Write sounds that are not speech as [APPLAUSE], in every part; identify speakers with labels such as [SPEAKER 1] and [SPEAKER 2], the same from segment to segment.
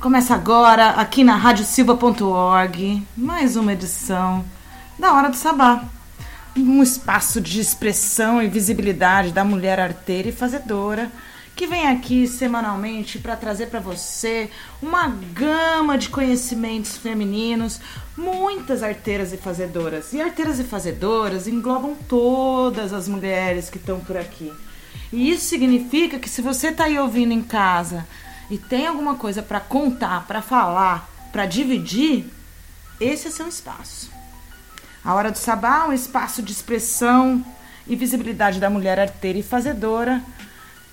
[SPEAKER 1] Começa agora aqui na radiosilva.org, mais uma edição da Hora do Sabá. Um espaço de expressão e visibilidade da mulher arteira e fazedora que vem aqui semanalmente para trazer para você uma gama de conhecimentos femininos, muitas arteiras e fazedoras. E arteiras e fazedoras englobam todas as mulheres que estão por aqui. E isso significa que se você está aí ouvindo em casa e tem alguma coisa para contar, para falar, para dividir, esse é seu espaço. A Hora do Sabá é um espaço de expressão e visibilidade da mulher arteira e fazedora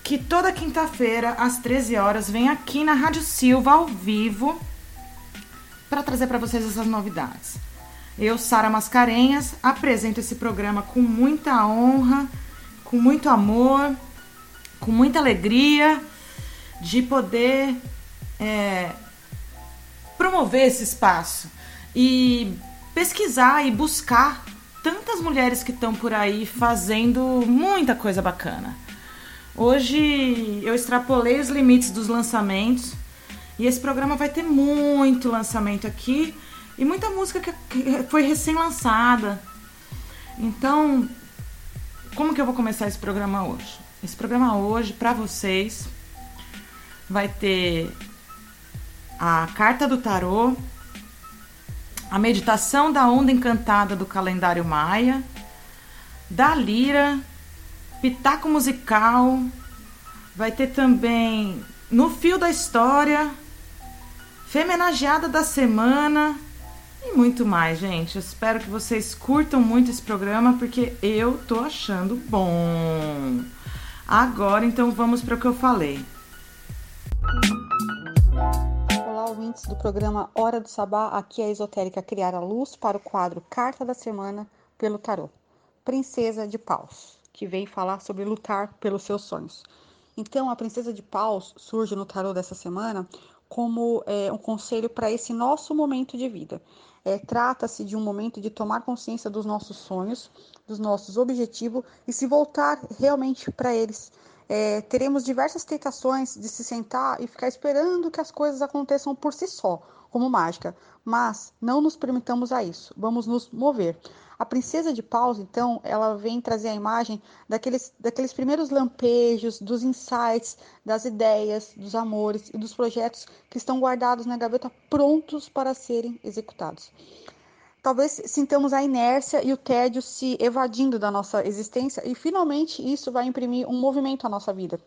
[SPEAKER 1] que toda quinta-feira, às 13 horas, vem aqui na Rádio Silva, ao vivo, para trazer para vocês essas novidades. Eu, Sara Mascarenhas, apresento esse programa com muita honra, com muito amor com muita alegria de poder é, promover esse espaço e pesquisar e buscar tantas mulheres que estão por aí fazendo muita coisa bacana. Hoje eu extrapolei os limites dos lançamentos e esse programa vai ter muito lançamento aqui e muita música que foi recém-lançada. Então, como que eu vou começar esse programa hoje? Esse programa hoje, para vocês, vai ter a carta do tarô, a meditação da onda encantada do calendário maia, da lira, pitaco musical, vai ter também no fio da história, femenageada da semana e muito mais, gente. Eu espero que vocês curtam muito esse programa porque eu tô achando bom. Agora, então, vamos para o que eu falei.
[SPEAKER 2] Olá, ouvintes do programa Hora do Sabá. Aqui é a esotérica criar a luz para o quadro Carta da Semana pelo Tarô. Princesa de Paus, que vem falar sobre lutar pelos seus sonhos. Então, a Princesa de Paus surge no tarô dessa semana como é, um conselho para esse nosso momento de vida. É, Trata-se de um momento de tomar consciência dos nossos sonhos, dos nossos objetivos e se voltar realmente para eles. É, teremos diversas tentações de se sentar e ficar esperando que as coisas aconteçam por si só, como mágica, mas não nos permitamos a isso, vamos nos mover. A princesa de paus, então, ela vem trazer a imagem daqueles, daqueles primeiros lampejos, dos insights, das ideias, dos amores e dos projetos que estão guardados na gaveta prontos para serem executados talvez sintamos a inércia e o tédio se evadindo da nossa existência e finalmente isso vai imprimir um movimento à nossa vida.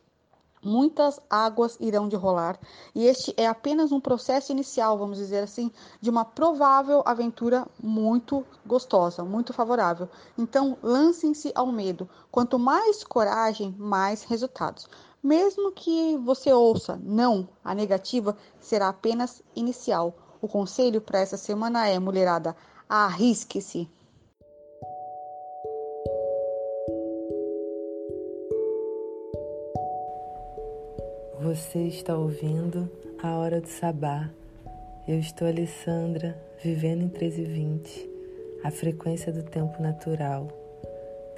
[SPEAKER 2] Muitas águas irão de rolar e este é apenas um processo inicial, vamos dizer assim, de uma provável aventura muito gostosa, muito favorável. Então, lancem-se ao medo. Quanto mais coragem, mais resultados. Mesmo que você ouça não, a negativa será apenas inicial. O conselho para essa semana é, mulherada, Arrisque-se.
[SPEAKER 3] Você está ouvindo a Hora do Sabá. Eu estou Alessandra, vivendo em 1320, a frequência do tempo natural.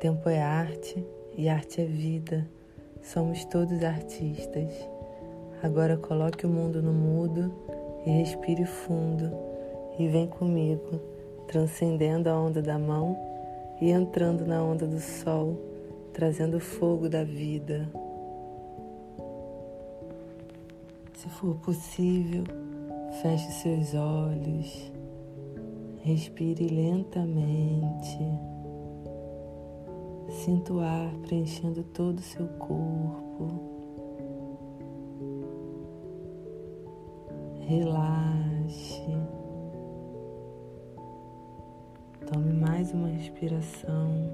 [SPEAKER 3] Tempo é arte e arte é vida. Somos todos artistas. Agora coloque o mundo no mudo e respire fundo e vem comigo transcendendo a onda da mão e entrando na onda do sol, trazendo o fogo da vida. Se for possível, feche seus olhos, respire lentamente. Sinta o ar preenchendo todo o seu corpo. Relaxe. Mais uma respiração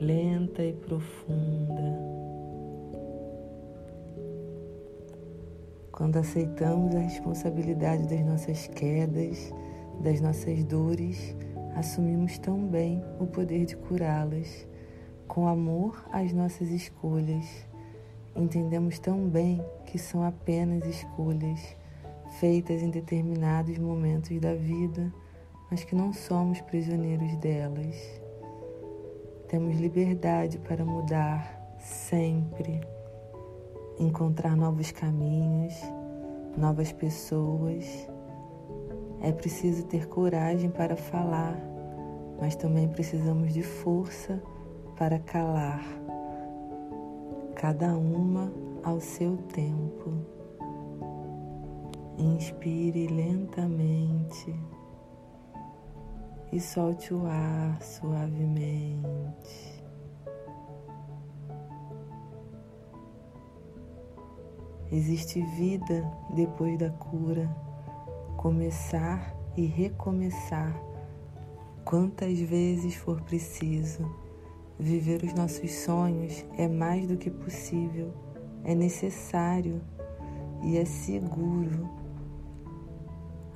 [SPEAKER 3] lenta e profunda. Quando aceitamos a responsabilidade das nossas quedas, das nossas dores, assumimos também o poder de curá-las. Com amor às nossas escolhas, entendemos tão bem que são apenas escolhas feitas em determinados momentos da vida, mas que não somos prisioneiros delas. Temos liberdade para mudar sempre encontrar novos caminhos, novas pessoas. É preciso ter coragem para falar, mas também precisamos de força para calar, cada uma ao seu tempo. Inspire lentamente e solte o ar suavemente. Existe vida depois da cura, começar e recomeçar quantas vezes for preciso. Viver os nossos sonhos é mais do que possível, é necessário e é seguro.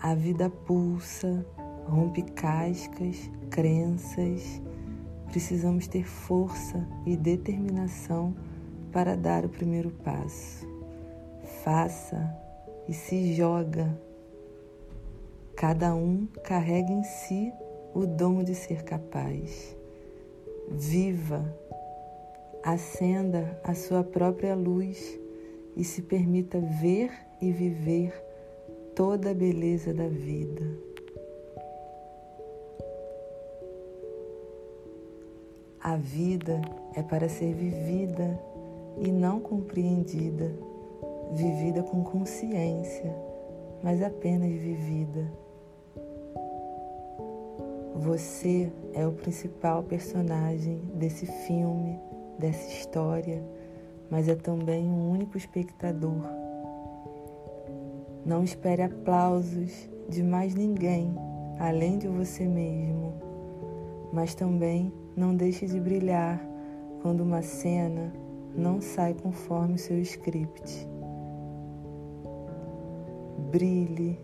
[SPEAKER 3] A vida pulsa, rompe cascas, crenças. Precisamos ter força e determinação para dar o primeiro passo faça e se joga. Cada um carrega em si o dom de ser capaz. Viva, acenda a sua própria luz e se permita ver e viver toda a beleza da vida. A vida é para ser vivida e não compreendida vivida com consciência, mas apenas vivida. Você é o principal personagem desse filme, dessa história, mas é também um único espectador. Não espere aplausos de mais ninguém além de você mesmo, mas também não deixe de brilhar quando uma cena não sai conforme o seu script brilhe.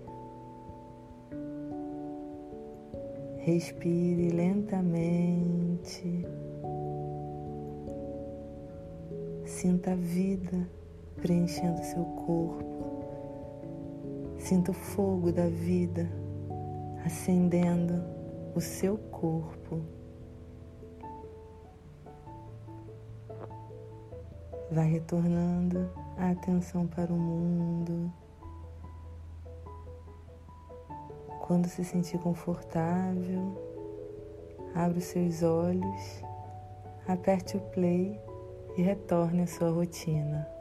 [SPEAKER 3] Respire lentamente. Sinta a vida preenchendo seu corpo. Sinta o fogo da vida acendendo o seu corpo. Vai retornando a atenção para o mundo. Quando se sentir confortável, abra os seus olhos, aperte o play e retorne à sua rotina.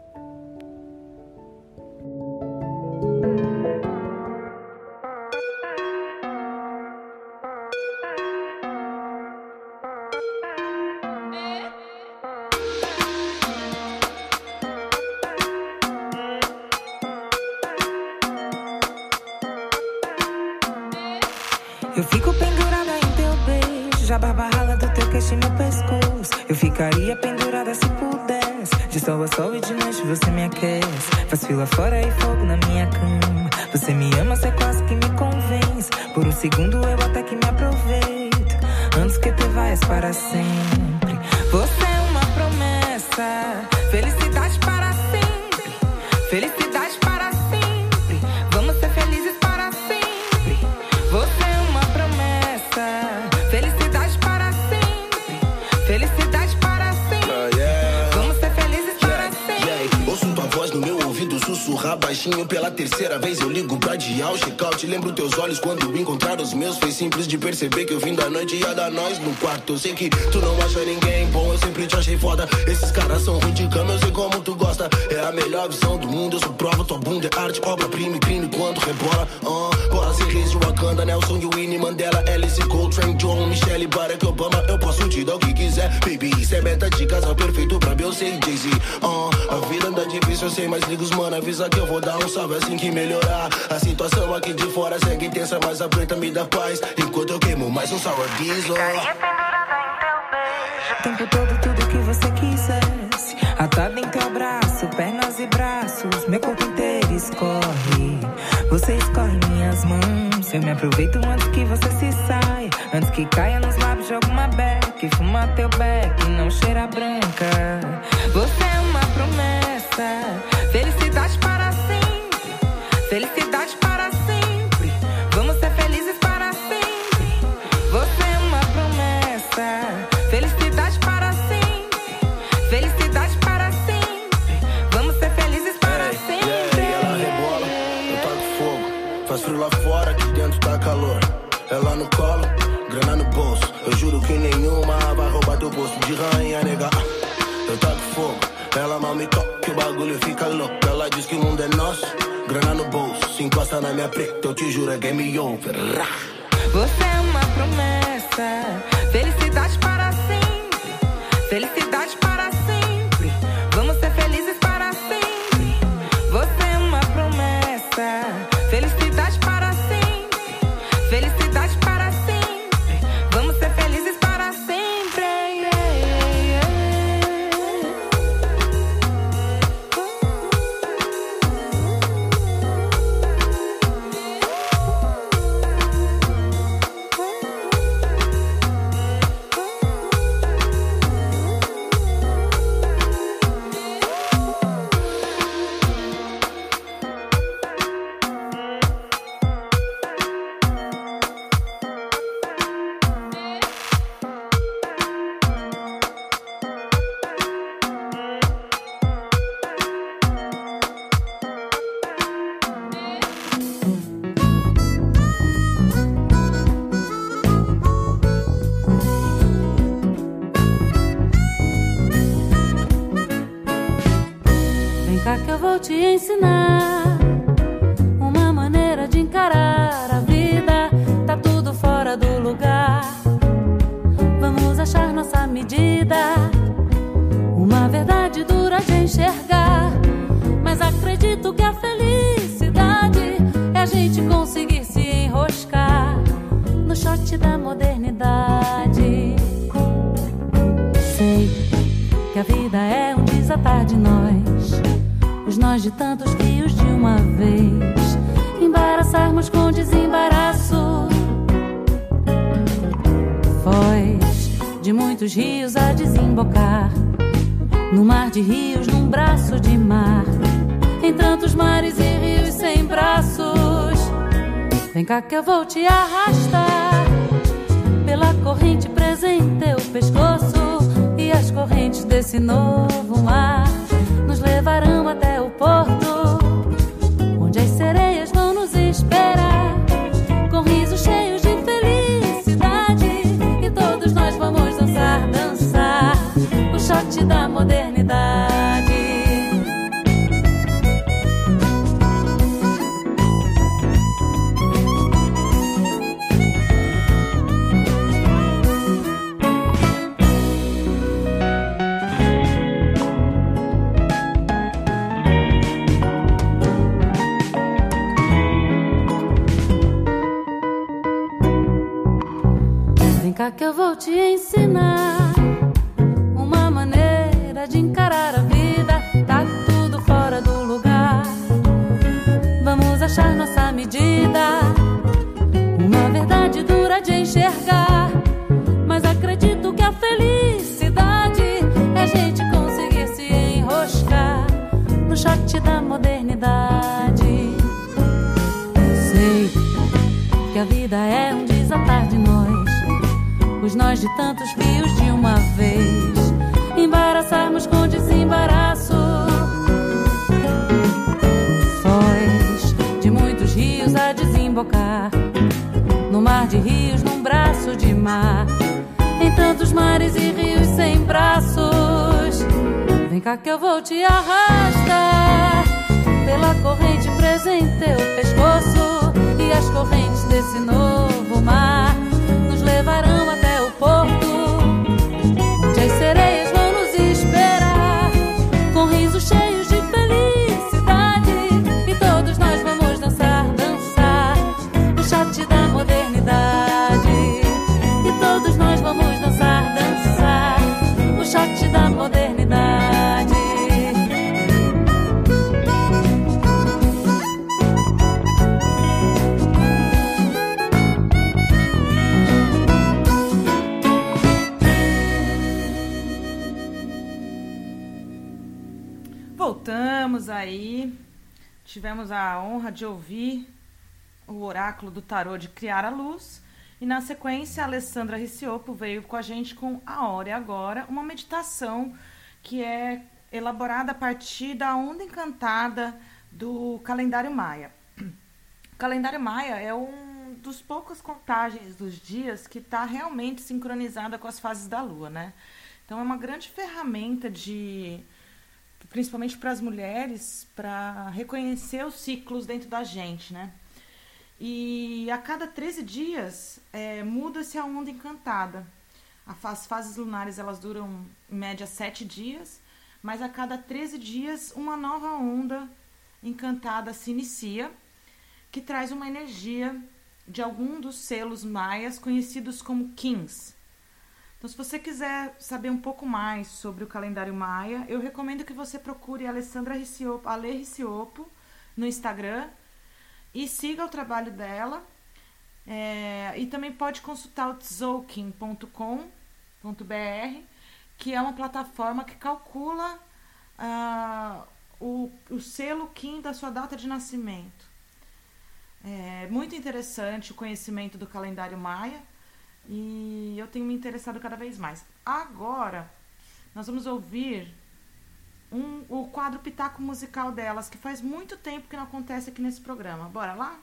[SPEAKER 4] Faz fila
[SPEAKER 5] tu não acha ninguém bom, eu sempre te achei foda. Esses caras são ruins de cama, eu sei como tu gosta. É a melhor visão do mundo, eu sou prova. Tua bunda é arte, obra-prima crime quando rebola. Uh, Bolas e Wakanda, Nelson Winnie Mandela, Alice Coltrane, John, Michelle, Barack Obama. Eu posso te dar o que quiser, baby. Isso é meta de casal perfeito pra Beyoncé e Jay-Z. Uh, a vida anda difícil, eu sei, mas liga os mano. Avisa que eu vou dar um salve assim que melhorar. A situação aqui de fora segue intensa, mas a preta me dá paz. Enquanto eu queimo mais um sour diesel. te
[SPEAKER 6] ensinar uma maneira de encarar a vida. Tá tudo fora do lugar. Vamos achar nossa medida. Uma verdade dura de enxergar. Mas acredito que a felicidade é a gente conseguir se enroscar no shot da de tantos rios de uma vez. Embaraçarmos com desembaraço. Foz de muitos rios a desembocar. No mar de rios, num braço de mar. Em tantos mares e rios sem braços. Vem cá que eu vou te arrastar. Pela corrente presente, teu pescoço. E as correntes desse novo mar. Caramba até o porto.
[SPEAKER 1] Criar a Luz. E na sequência, a Alessandra Riciopo veio com a gente com A Hora e Agora, uma meditação que é elaborada a partir da onda encantada do calendário maia. O calendário maia é um dos poucos contagens dos dias que está realmente sincronizada com as fases da lua, né? Então é uma grande ferramenta de principalmente para as mulheres, para reconhecer os ciclos dentro da gente, né? E a cada 13 dias é, muda-se a onda encantada. As fases lunares elas duram em média 7 dias, mas a cada 13 dias uma nova onda encantada se inicia, que traz uma energia de algum dos selos maias conhecidos como Kings. Então, se você quiser saber um pouco mais sobre o calendário maia, eu recomendo que você procure a Alessandra Riciopo, Ale Riciopo no Instagram e siga o trabalho dela. É, e também pode consultar o tzolkin.com.br, que é uma plataforma que calcula uh, o, o selo Kim da sua data de nascimento. É muito interessante o conhecimento do calendário maia e eu tenho me interessado cada vez mais. Agora, nós vamos ouvir um, o quadro Pitaco Musical delas, que faz muito tempo que não acontece aqui nesse programa. Bora lá?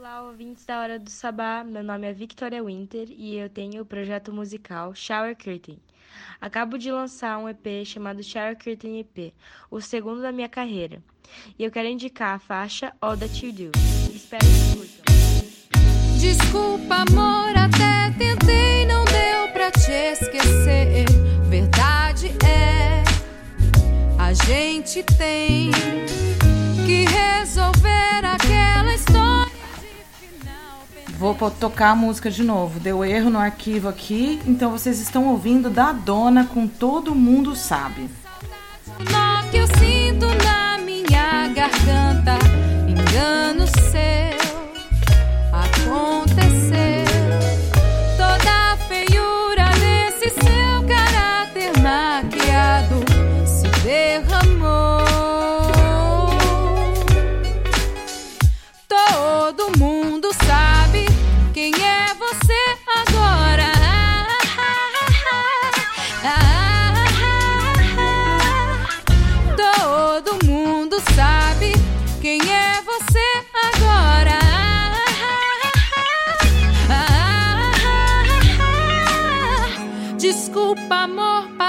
[SPEAKER 7] Olá, ouvintes da Hora do Sabá. Meu nome é Victoria Winter e eu tenho o projeto musical Shower Curtain. Acabo de lançar um EP chamado Shower Curtain EP, o segundo da minha carreira. E eu quero indicar a faixa All That You Do. Espero que curtam.
[SPEAKER 8] Desculpa, amor, até tentei, não deu pra te esquecer. Verdade é, a gente tem que resolver aquela.
[SPEAKER 1] Vou tocar a música de novo. Deu erro no arquivo aqui, então vocês estão ouvindo da dona com Todo Mundo Sabe.
[SPEAKER 8] Nó que eu sinto na minha garganta, engano seu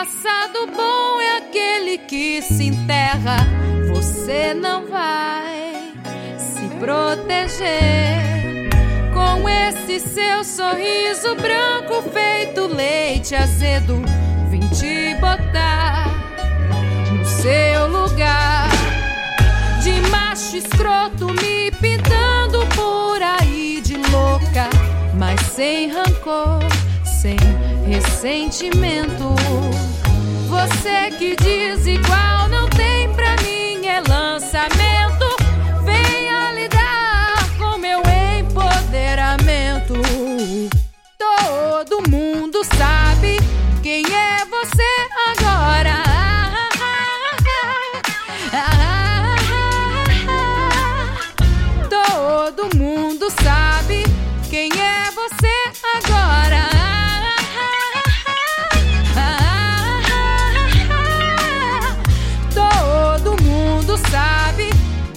[SPEAKER 8] passado bom é aquele que se enterra. Você não vai se proteger com esse seu sorriso branco feito leite azedo. Vim te botar no seu lugar de macho escroto me pintando por aí de louca, mas sem rancor, sem ressentimento. Você que diz igual não tem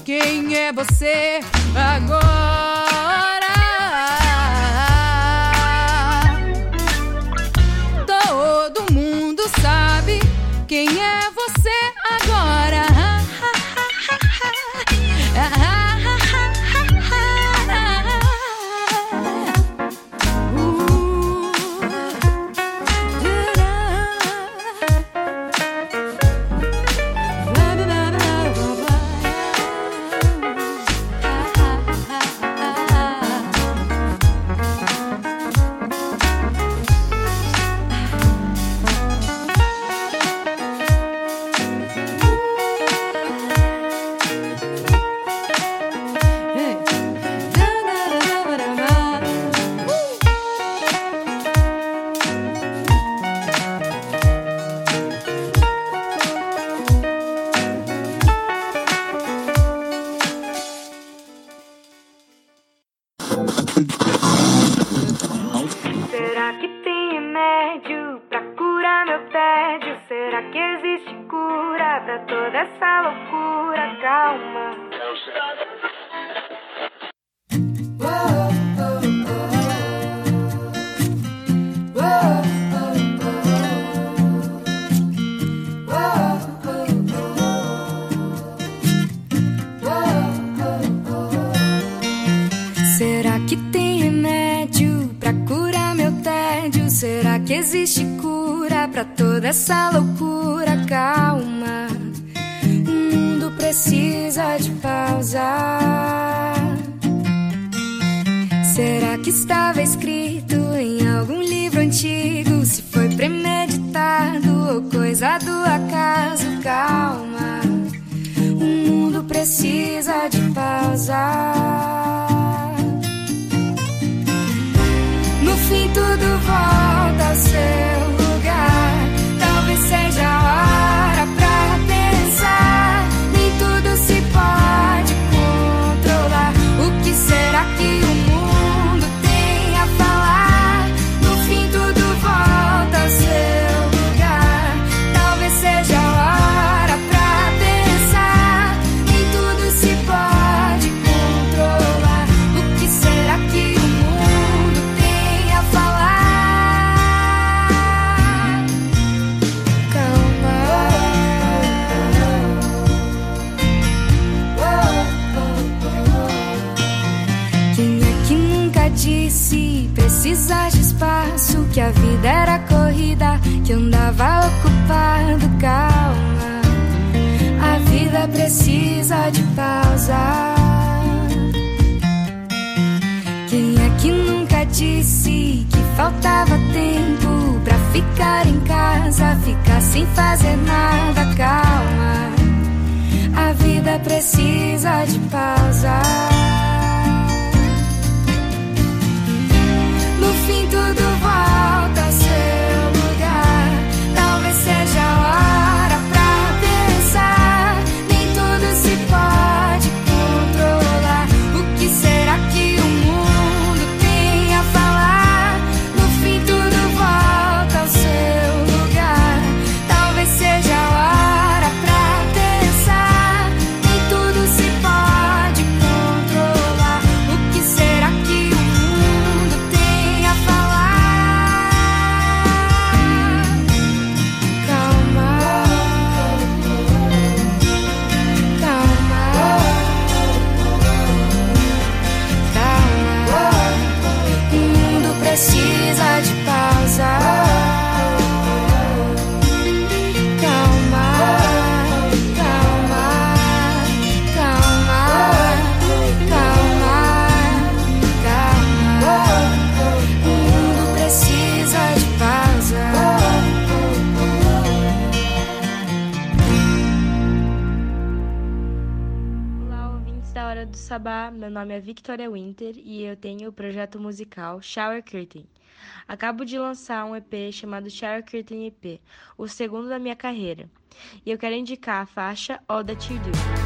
[SPEAKER 8] quem é você agora. Todo mundo sabe quem é você agora. [LAUGHS]
[SPEAKER 9] essa
[SPEAKER 10] cantora do
[SPEAKER 7] Sabá, meu nome é Victoria Winter e eu tenho o projeto musical Shower Curtain. Acabo de lançar um EP chamado Shower Curtain EP, o segundo da minha carreira, e eu quero indicar a faixa All That You Do.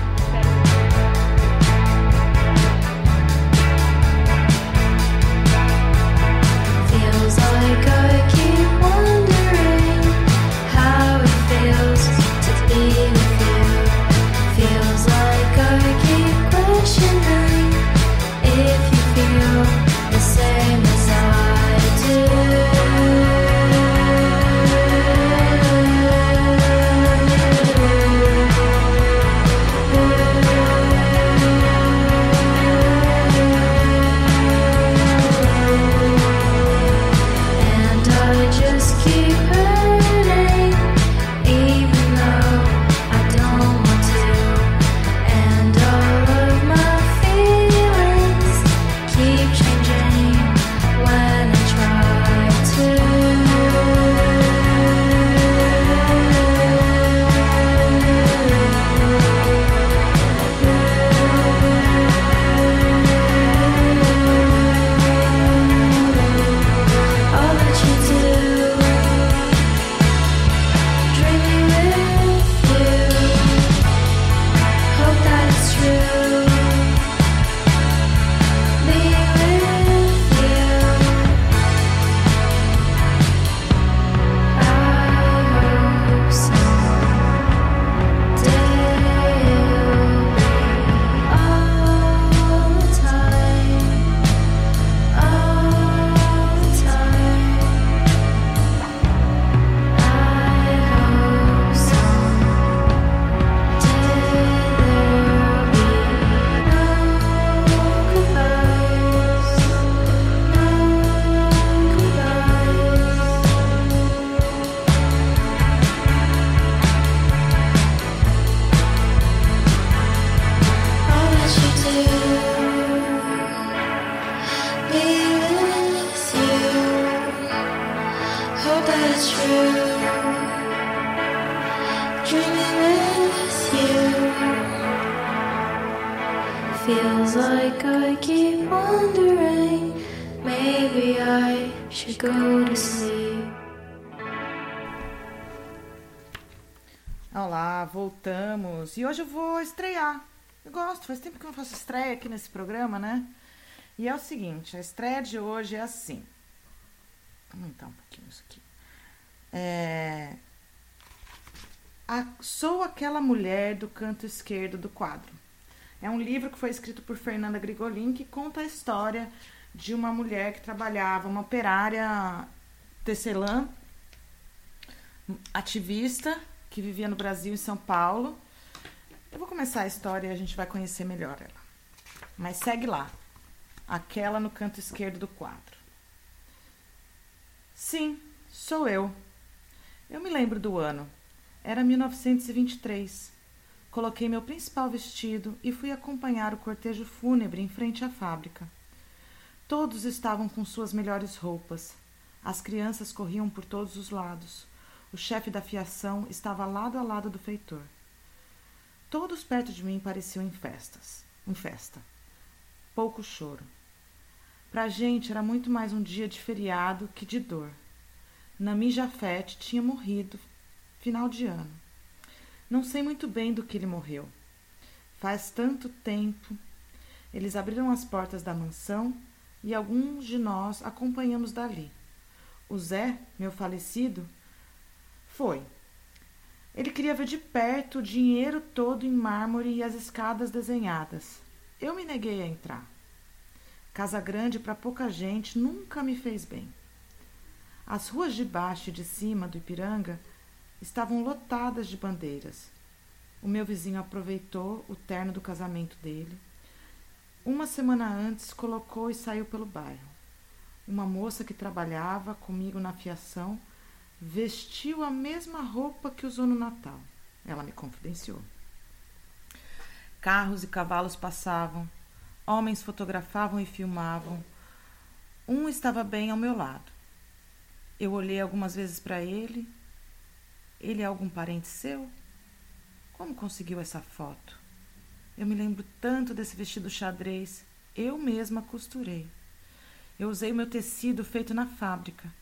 [SPEAKER 1] Hoje eu vou estrear. Eu gosto, faz tempo que eu não faço estreia aqui nesse programa, né? E é o seguinte, a estreia de hoje é assim. Vou aumentar um pouquinho isso aqui. É... A- Sou aquela mulher do canto esquerdo do quadro. É um livro que foi escrito por Fernanda Grigolin que conta a história de uma mulher que trabalhava, uma operária tecelã, ativista, que vivia no Brasil, em São Paulo. Eu vou começar a história e a gente vai conhecer melhor ela. Mas segue lá. Aquela no canto esquerdo do quadro. Sim, sou eu. Eu me lembro do ano. Era 1923. Coloquei meu principal vestido e fui acompanhar o cortejo fúnebre em frente à fábrica. Todos estavam com suas melhores roupas. As crianças corriam por todos os lados. O chefe da fiação estava lado a lado do feitor. Todos perto de mim pareciam em festas, em festa. Pouco choro. Para a gente era muito mais um dia de feriado que de dor. Nami Jafet tinha morrido final de ano. Não sei muito bem do que ele morreu. Faz tanto tempo. Eles abriram as portas da mansão e alguns de nós acompanhamos dali. O Zé, meu falecido, foi. Ele queria ver de perto o dinheiro todo em mármore e as escadas desenhadas. Eu me neguei a entrar. Casa grande para pouca gente nunca me fez bem. As ruas de baixo e de cima do Ipiranga estavam lotadas de bandeiras. O meu vizinho aproveitou o terno do casamento dele. Uma semana antes colocou e saiu pelo bairro. Uma moça que trabalhava comigo na fiação vestiu a mesma roupa que usou no Natal. Ela me confidenciou. Carros e cavalos passavam, homens fotografavam e filmavam. Um estava bem ao meu lado. Eu olhei algumas vezes para ele. Ele é algum parente seu? Como conseguiu essa foto? Eu me lembro tanto desse vestido xadrez. Eu mesma costurei. Eu usei o meu tecido feito na fábrica.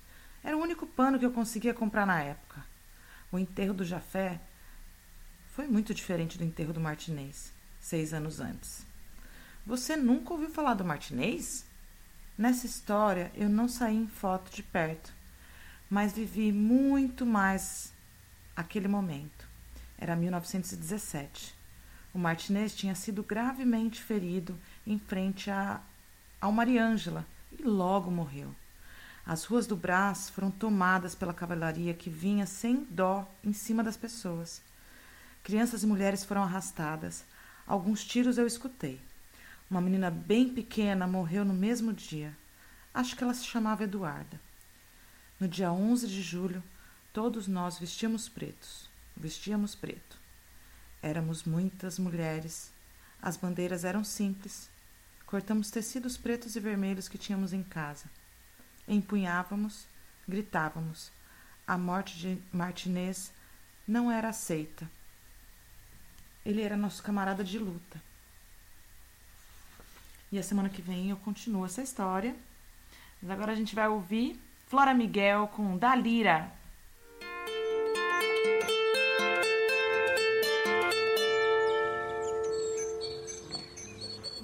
[SPEAKER 1] Era o único pano que eu conseguia comprar na época. O enterro do Jafé foi muito diferente do enterro do Martinez, seis anos antes. Você nunca ouviu falar do Martinez? Nessa história eu não saí em foto de perto, mas vivi muito mais aquele momento. Era 1917. O Martinez tinha sido gravemente ferido em frente a, ao Mariângela e logo morreu. As ruas do Brás foram tomadas pela cavalaria que vinha sem dó em cima das pessoas. Crianças e mulheres foram arrastadas. Alguns tiros eu escutei. Uma menina bem pequena morreu no mesmo dia. Acho que ela se chamava Eduarda. No dia 11 de julho, todos nós vestíamos pretos. Vestíamos preto. Éramos muitas mulheres. As bandeiras eram simples. Cortamos tecidos pretos e vermelhos que tínhamos em casa. Empunhávamos, gritávamos. A morte de Martinez não era aceita. Ele era nosso camarada de luta. E a semana que vem eu continuo essa história. Mas agora a gente vai ouvir Flora Miguel com Dalira.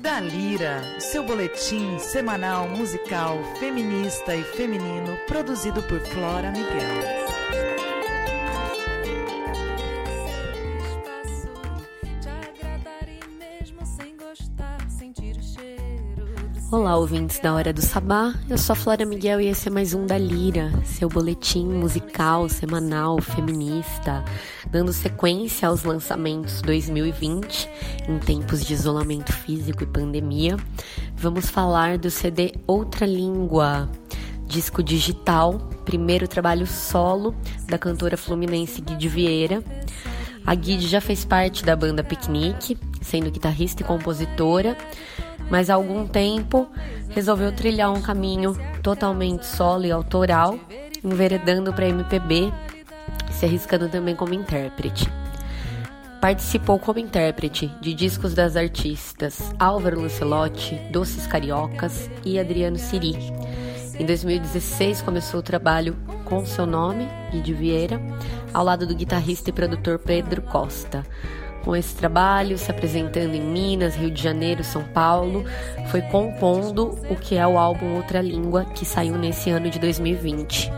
[SPEAKER 1] Dalira, seu boletim semanal musical feminista e feminino produzido por Flora Miguel.
[SPEAKER 11] Olá, ouvintes da Hora do Sabá. Eu sou a Flora Miguel e esse é mais um da Lira, seu boletim musical semanal feminista, dando sequência aos lançamentos 2020 em tempos de isolamento físico e pandemia. Vamos falar do CD Outra Língua, disco digital, primeiro trabalho solo da cantora fluminense Guide Vieira. A Guide já fez parte da banda Piquenique, sendo guitarrista e compositora mas há algum tempo resolveu trilhar um caminho totalmente solo e autoral, enveredando para MPB, se arriscando também como intérprete. Participou como intérprete de discos das artistas Álvaro Lancelotti, Doces Cariocas e Adriano Siri. Em 2016 começou o trabalho com seu nome, Guide Vieira, ao lado do guitarrista e produtor Pedro Costa. Com esse trabalho, se apresentando em Minas, Rio de Janeiro, São Paulo, foi compondo o que é o álbum Outra Língua, que saiu nesse ano de 2020.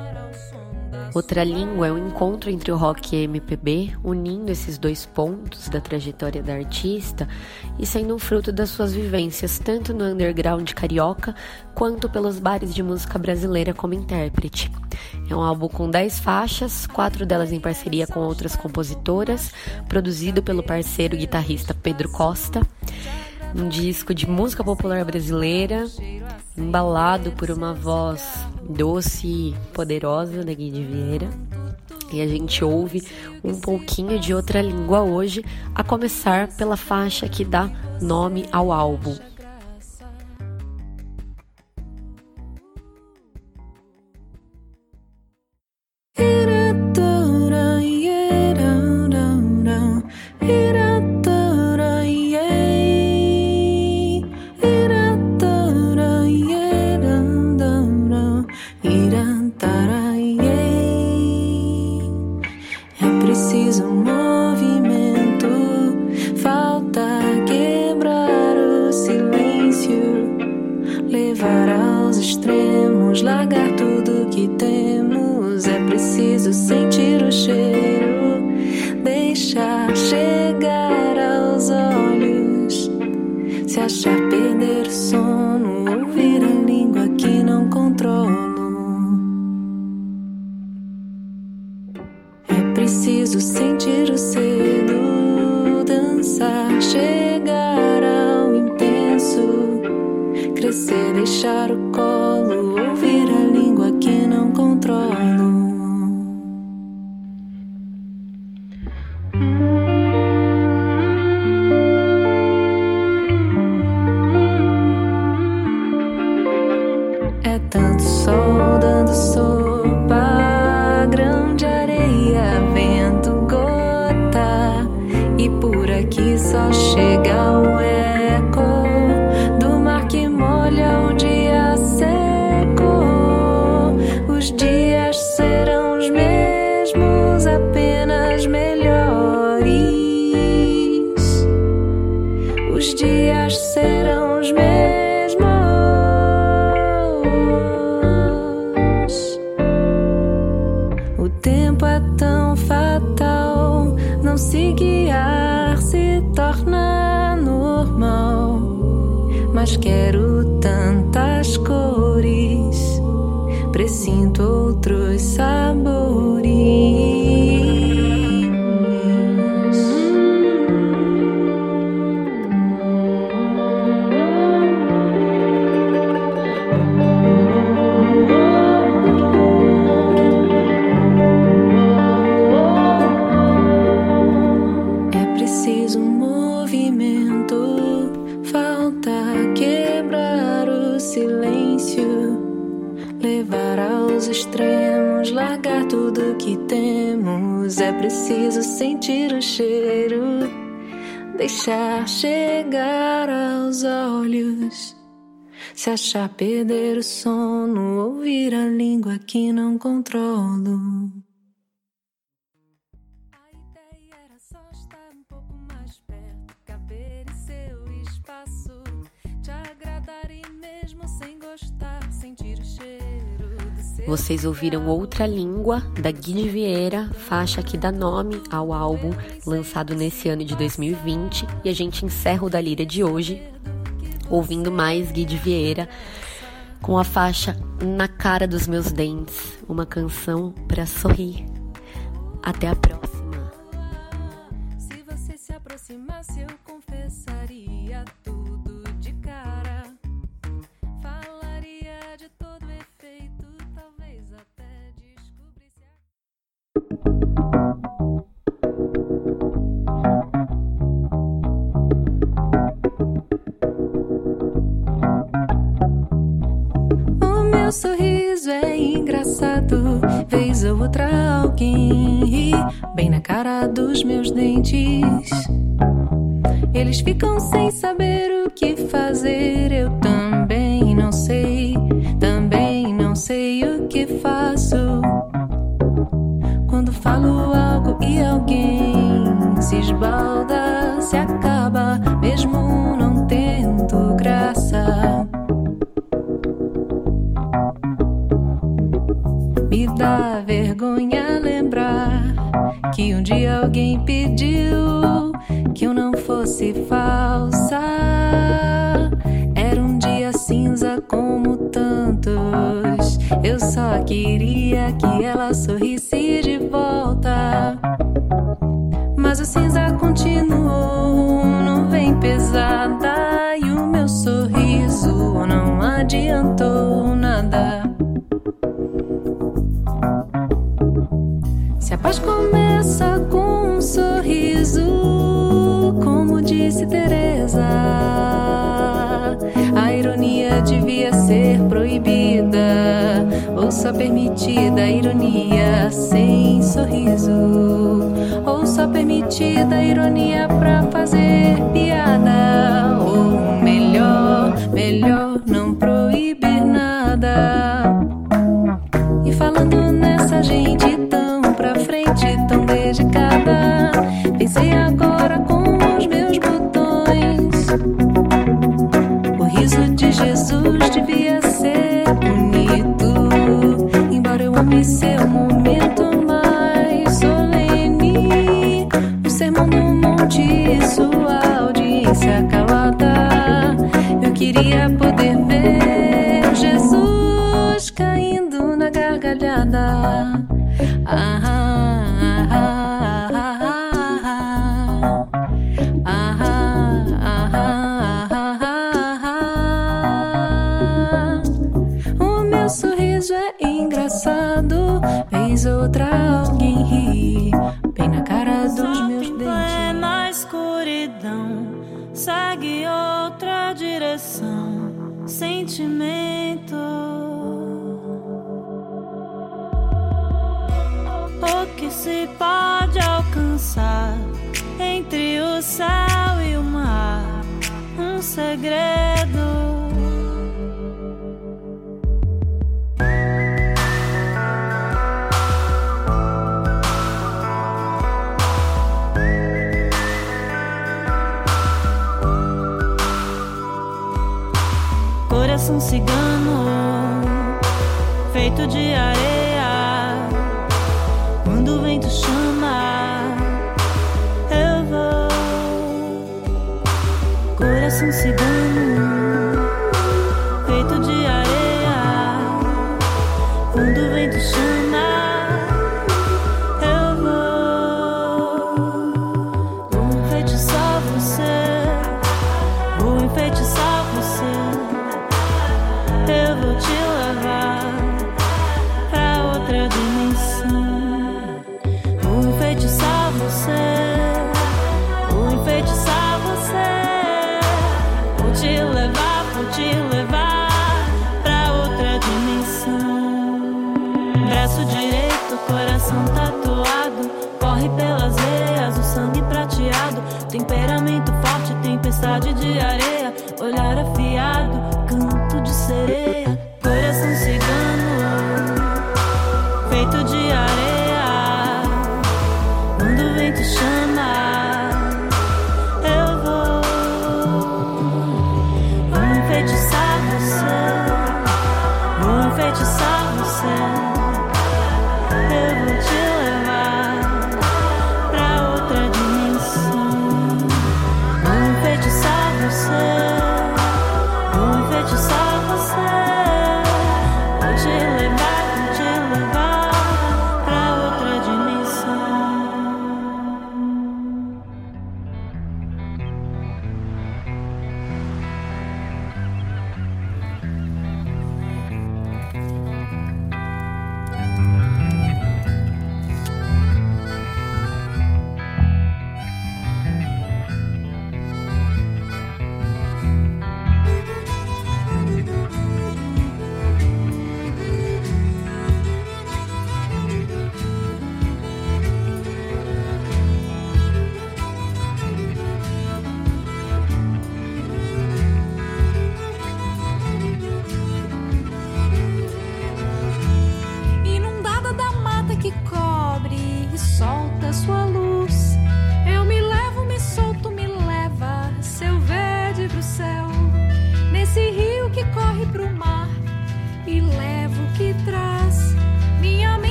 [SPEAKER 11] Outra Língua é um encontro entre o rock e a MPB, unindo esses dois pontos da trajetória da artista e sendo um fruto das suas vivências tanto no underground carioca quanto pelos bares de música brasileira como intérprete. É um álbum com 10 faixas, quatro delas em parceria com outras compositoras, produzido pelo parceiro guitarrista Pedro Costa um disco de música popular brasileira, embalado por uma voz doce e poderosa da Guide Vieira. E a gente ouve um pouquinho de outra língua hoje, a começar pela faixa que dá nome ao álbum, Outra Língua, da Guide Vieira, faixa que dá nome ao álbum lançado nesse ano de 2020. E a gente encerra o da Lira de hoje ouvindo mais Guide Vieira com a faixa Na Cara dos Meus Dentes, uma canção para sorrir. Até a próxima.
[SPEAKER 8] ficam sem.
[SPEAKER 6] vou enfeitiçar você. Eu vou te levar pra outra dimensão. Vou enfeitiçar você. Vou enfeitiçar você. Vou te levar, vou te levar pra outra dimensão. Braço direito, coração tatuado. Corre pelas veias, o sangue prateado. Temperamento forte, tempestade
[SPEAKER 12] diária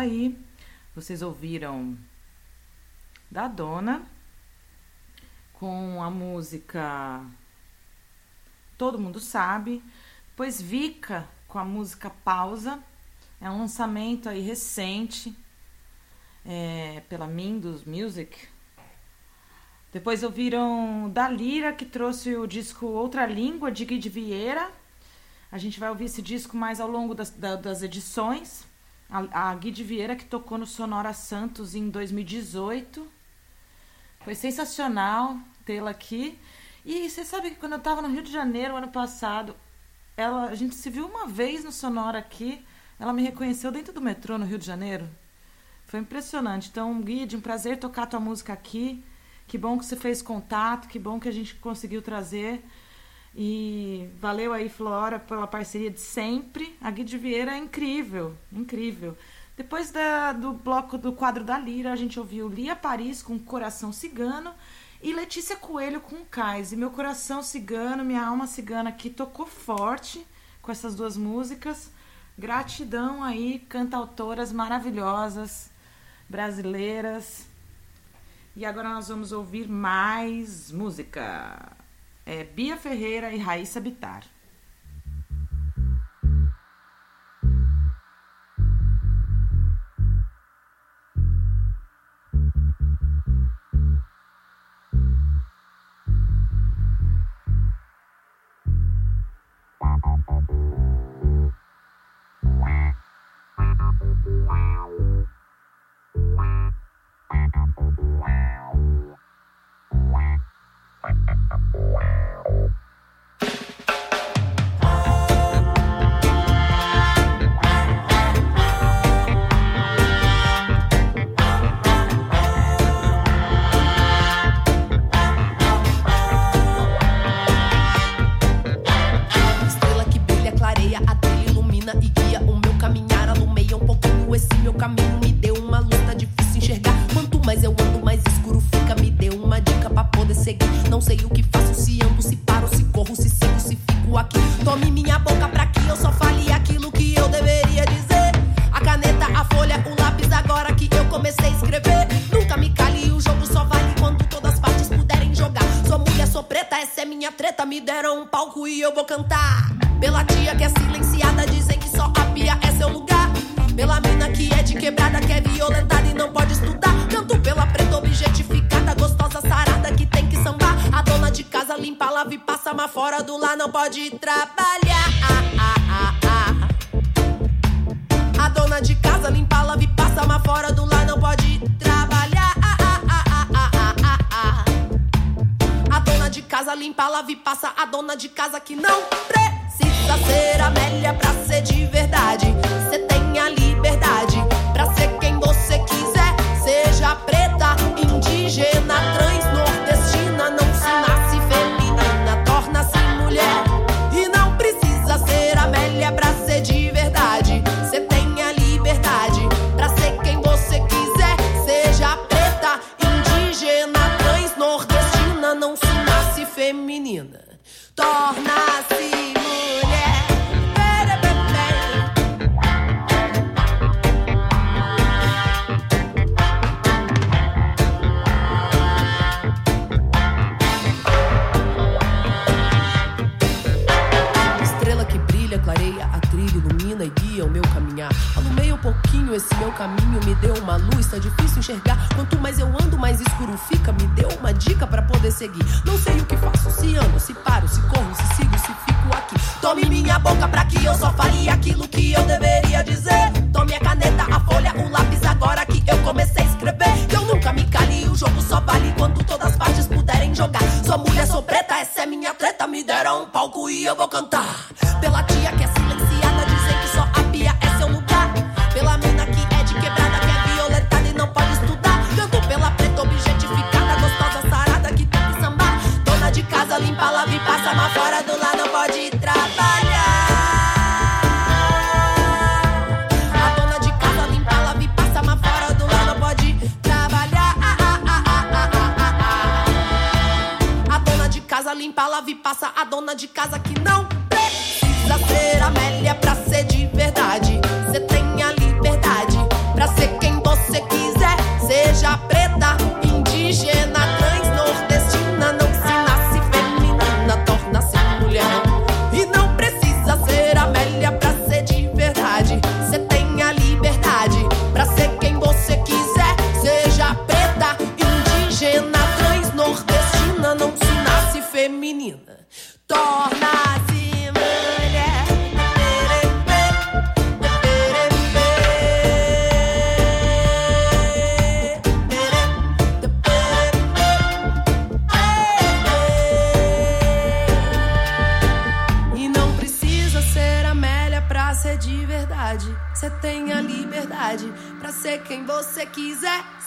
[SPEAKER 12] aí. Vocês ouviram da Dona com a música Todo Mundo Sabe. Depois Vika com a música Pausa. É um lançamento aí recente é, pela Mindus Music. Depois ouviram da Lira, que trouxe o disco Outra Língua, de Guide Vieira. A gente vai ouvir esse disco mais ao longo das, da- das edições. A, a Guide Vieira que tocou no Sonora Santos em 2018. Foi sensacional tê-la aqui. E você sabe que quando eu estava no Rio de Janeiro ano passado, ela, a gente se viu uma vez no Sonora aqui.
[SPEAKER 1] Ela me reconheceu dentro do metrô no Rio de Janeiro. Foi impressionante. Então, Guide, um prazer tocar tua música aqui. Que bom que você fez contato, que bom que a gente conseguiu trazer. E valeu aí, Flora, pela parceria de sempre. A Guide Vieira é incrível, incrível. Depois da, do bloco do quadro da Lira, a gente ouviu Lia Paris com Coração Cigano e Letícia Coelho com Cais. E meu coração cigano, minha alma cigana aqui tocou forte com essas duas músicas. Gratidão aí, cantautoras maravilhosas, brasileiras. E agora nós vamos ouvir mais música é, Bia Ferreira e Raíssa Bitar.
[SPEAKER 13] um palco e eu vou cantar.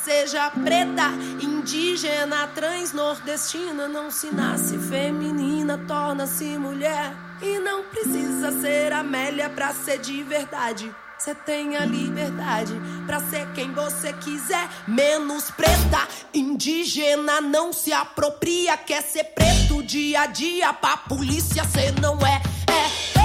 [SPEAKER 13] Seja preta, indígena, trans, nordestina. Não se nasce feminina, torna-se mulher. E não precisa ser Amélia pra ser de verdade. Você tem a liberdade pra ser quem você quiser.
[SPEAKER 14] Menos preta, indígena, não se apropria. Quer ser preto dia a dia pra polícia, cê não é. É.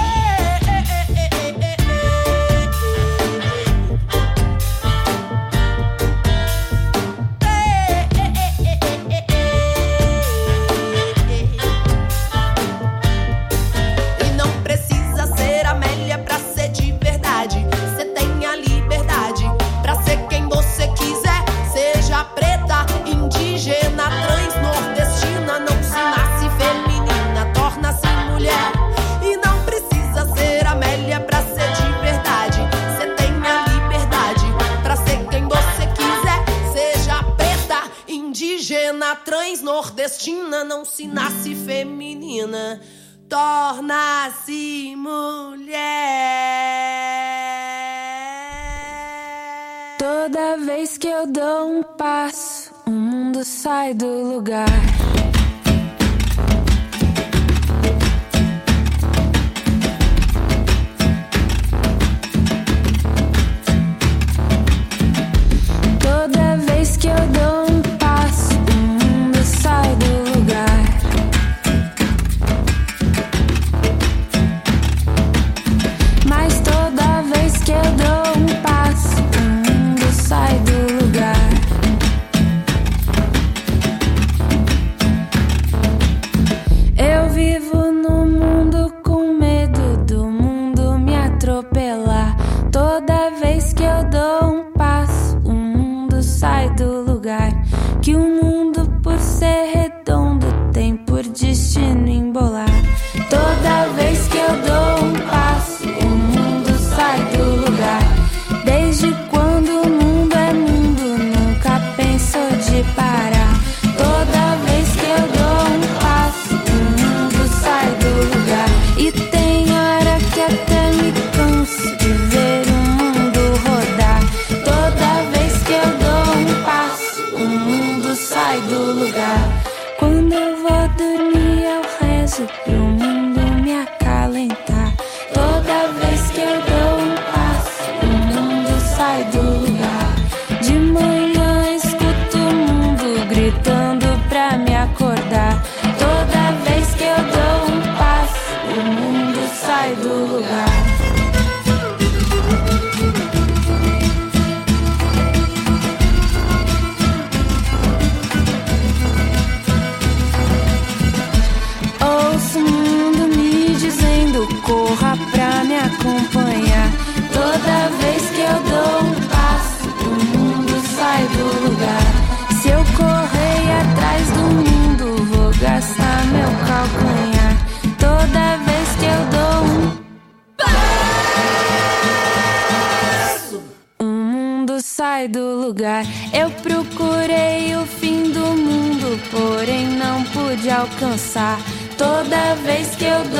[SPEAKER 14] nordestina não se nasce feminina, torna-se mulher.
[SPEAKER 8] Toda vez que eu dou um passo, o mundo sai do lugar. Toda vez que eu dou alcançar.
[SPEAKER 1] Toda vez que eu dou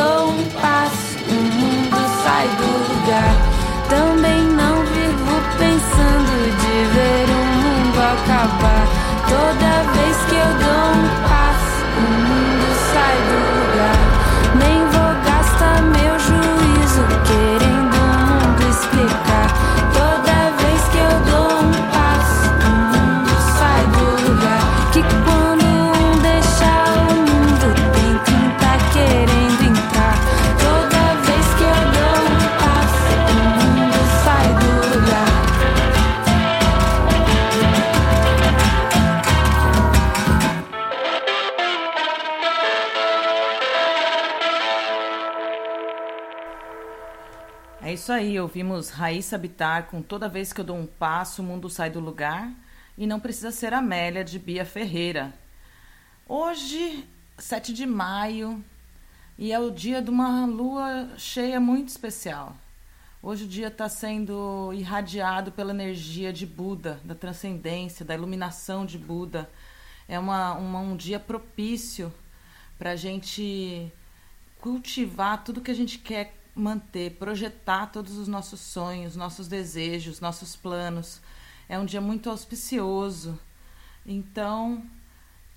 [SPEAKER 1] ouvimos Raíssa Bitar com Toda Vez que eu dou um passo, o mundo sai do lugar. E não precisa ser Amélia, de Bia Ferreira. Hoje, 7 de maio, e é o dia de uma lua cheia muito especial. Hoje o dia está sendo irradiado pela energia de Buda, da transcendência, da iluminação de Buda. É uma, uma um dia propício para a gente cultivar tudo que a gente quer manter, projetar todos os nossos sonhos, nossos desejos, nossos planos. É um dia muito auspicioso. Então,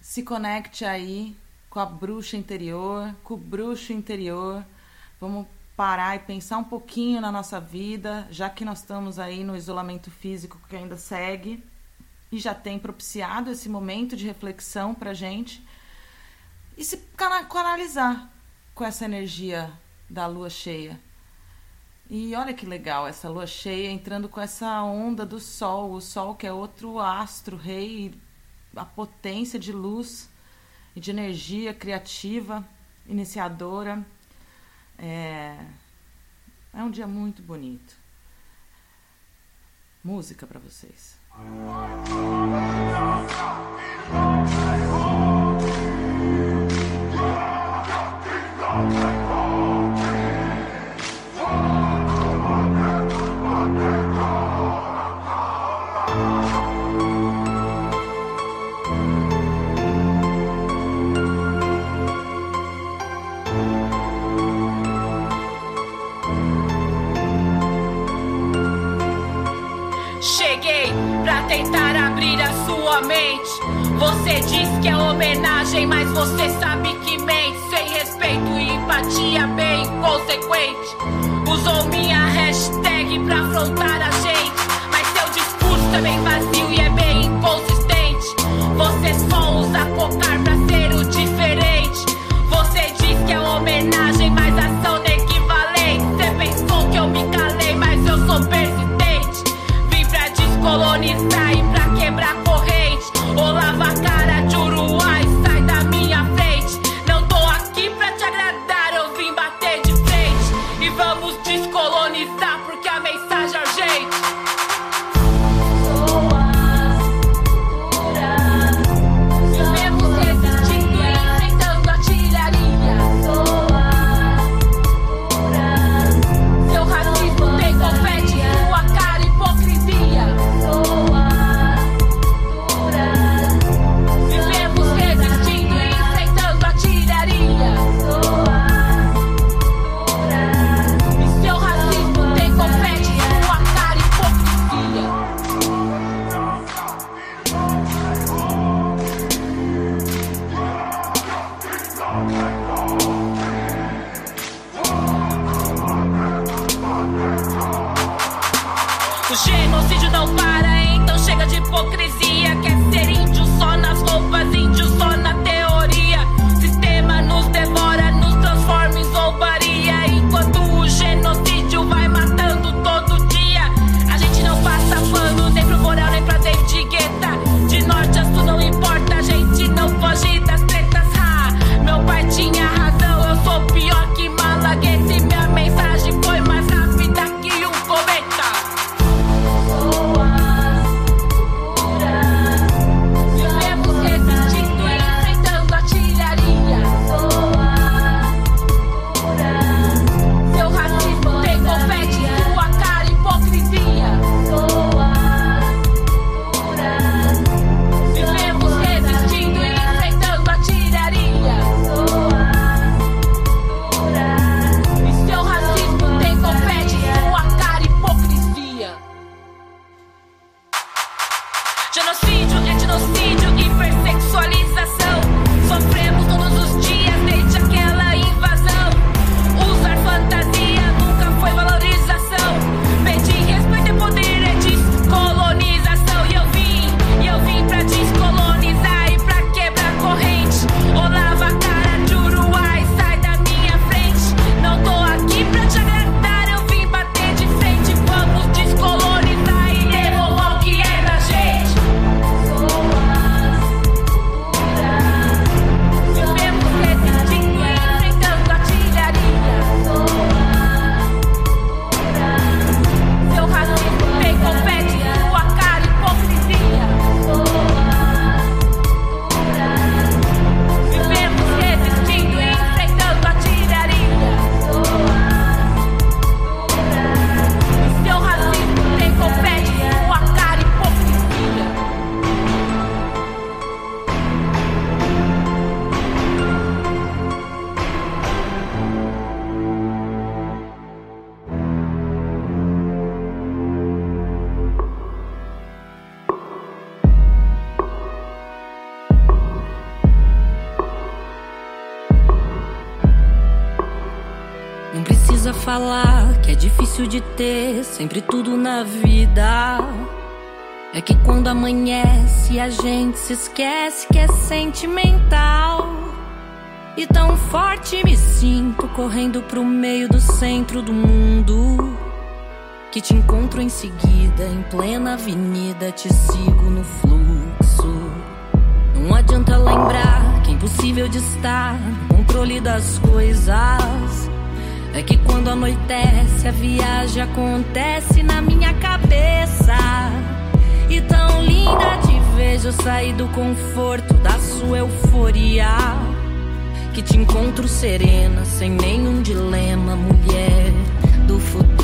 [SPEAKER 1] se conecte aí com a bruxa interior, com o bruxo interior. Vamos parar e pensar um pouquinho na nossa vida, já que nós estamos aí no isolamento físico que ainda segue e já tem propiciado esse momento de reflexão para gente e se canalizar com essa energia da lua cheia. E olha que legal essa lua cheia entrando com essa onda do sol, o sol que é outro astro rei, a potência de luz e de energia criativa, iniciadora. É, é um dia muito bonito. Música para vocês.
[SPEAKER 13] Cheguei tentar abrir a sua mente. Você diz que é homenagem, mas você sabe que mente. Sem respeito e empatia, bem consequente. Usou minha hashtag pra afrontar a gente. Mas seu discurso é bem vazio e é bem inconsistente. Você só usa cocar pra ser o diferente. Pra O genocídio não para,
[SPEAKER 15] difícil de ter sempre tudo na vida. É que quando amanhece a gente se esquece que é sentimental. E tão forte me sinto correndo pro meio do centro do mundo. Que te encontro em seguida, em plena avenida, te sigo no fluxo.
[SPEAKER 16] Não adianta lembrar que é impossível de estar no controle das coisas. É que quando anoitece, a viagem acontece na minha cabeça. E tão linda te vejo sair do conforto da sua euforia. Que te encontro serena, sem nenhum dilema, mulher do futuro.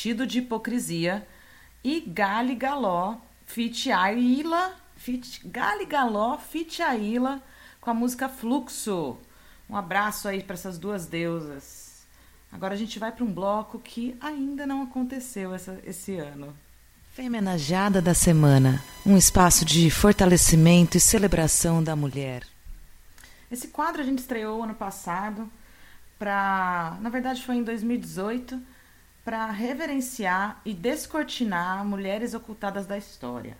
[SPEAKER 1] Vestido de hipocrisia e Gali Galó, fit Aila, fit Gali Galó, fit Aila com a música Fluxo. Um abraço aí para essas duas deusas. Agora a gente vai para um bloco que ainda não aconteceu essa, esse ano. Femenajada da Semana, um espaço de fortalecimento e celebração da mulher. Esse quadro a gente estreou ano passado para, na verdade foi em 2018, para reverenciar e descortinar mulheres ocultadas da história.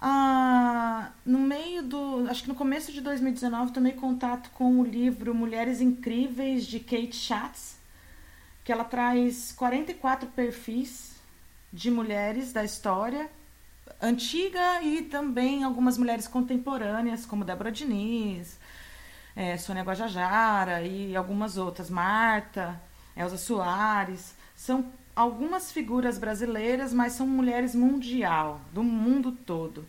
[SPEAKER 1] Ah, no meio do, acho que no começo de 2019 tomei contato com o livro Mulheres Incríveis de Kate Schatz, que ela traz 44 perfis de mulheres da história antiga e também algumas mulheres contemporâneas, como Débora Diniz, é, Sônia Guajajara e algumas outras, Marta, Elza Soares. São algumas figuras brasileiras, mas são mulheres mundial, do mundo todo.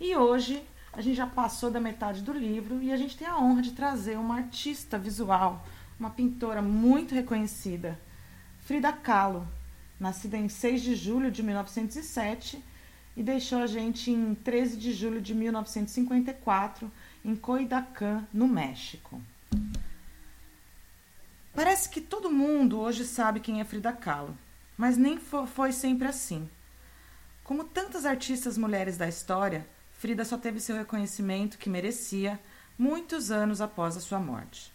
[SPEAKER 1] E hoje a gente já passou da metade do livro e a gente tem a honra de trazer uma artista visual, uma pintora muito reconhecida, Frida Kahlo, nascida em 6 de julho de 1907 e deixou a gente em 13 de julho de 1954 em Coidacán, no México. Parece que todo mundo hoje sabe quem é Frida Kahlo, mas nem foi sempre assim. Como tantas artistas mulheres da história, Frida só teve seu reconhecimento que merecia muitos anos após a sua morte.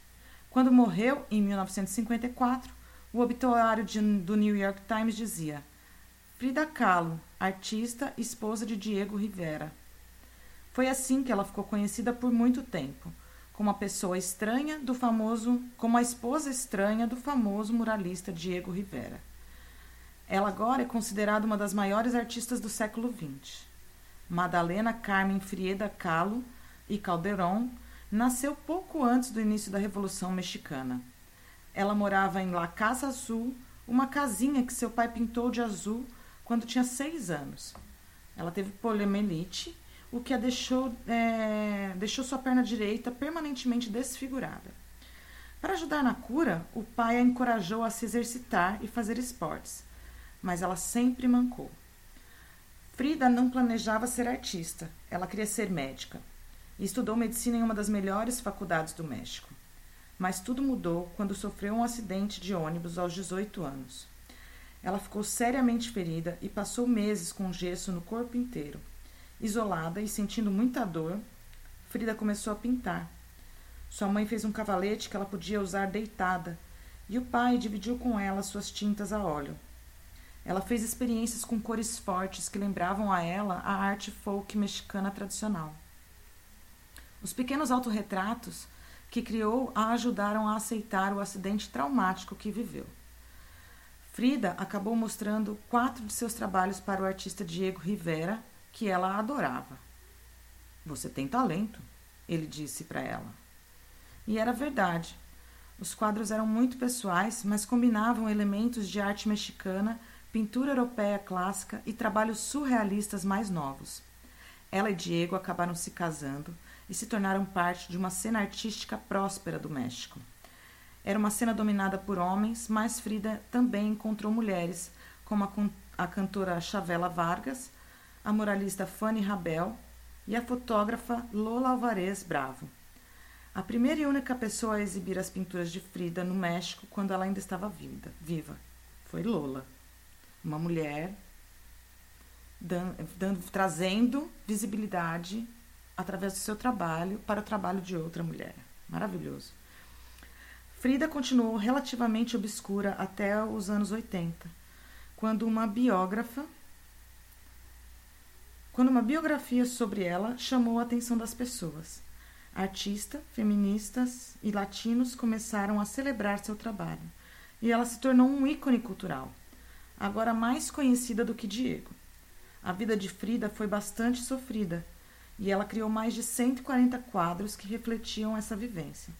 [SPEAKER 1] Quando morreu, em 1954, o obituário de, do New York Times dizia: Frida Kahlo, artista, esposa de Diego Rivera. Foi assim que ela ficou conhecida por muito tempo, como a pessoa estranha do famoso, como a esposa estranha do famoso muralista Diego Rivera. Ela agora é considerada uma das maiores artistas do século XX. Madalena Carmen Frieda Kahlo e Calderón nasceu pouco antes do início da Revolução Mexicana. Ela morava em La Casa Azul, uma casinha que seu pai pintou de azul quando tinha seis anos. Ela teve poliomielite, o que a deixou, é, deixou sua perna direita permanentemente desfigurada. Para ajudar na cura, o pai a encorajou a se exercitar e fazer esportes, mas ela sempre mancou. Frida não planejava ser artista, ela queria ser médica. E estudou medicina em uma das melhores faculdades do México. Mas tudo mudou quando sofreu um acidente de ônibus aos 18 anos. Ela ficou seriamente ferida e passou meses com gesso no corpo inteiro. Isolada e sentindo muita dor, Frida começou a pintar. Sua mãe fez um cavalete que ela podia usar deitada, e o pai dividiu com ela suas tintas a óleo. Ela fez experiências com cores fortes que lembravam a ela a arte folk mexicana tradicional. Os pequenos autorretratos que criou a ajudaram a aceitar o acidente traumático que viveu. Frida acabou mostrando quatro de seus trabalhos para o artista Diego Rivera, que ela adorava. Você tem talento, ele disse para ela. E era verdade. Os quadros eram muito pessoais, mas combinavam elementos de arte mexicana pintura europeia clássica e trabalhos surrealistas mais novos. Ela e Diego acabaram se casando e se tornaram parte de uma cena artística próspera do México. Era uma cena dominada por homens, mas Frida também encontrou mulheres, como a, a cantora Chavela Vargas, a moralista Fanny Rabel e a fotógrafa Lola Alvarez Bravo. A primeira e única pessoa a exibir as pinturas de Frida no México quando ela ainda estava viva foi Lola uma mulher dando, dando, trazendo visibilidade através do seu trabalho para o trabalho de outra mulher. Maravilhoso. Frida continuou relativamente obscura até os anos 80, quando uma biógrafa quando uma biografia sobre ela chamou a atenção das pessoas. Artista, feministas e latinos começaram a celebrar seu trabalho, e ela se tornou um ícone cultural agora mais conhecida do que Diego. A vida de Frida foi bastante sofrida e ela criou mais de 140 quadros que refletiam essa vivência.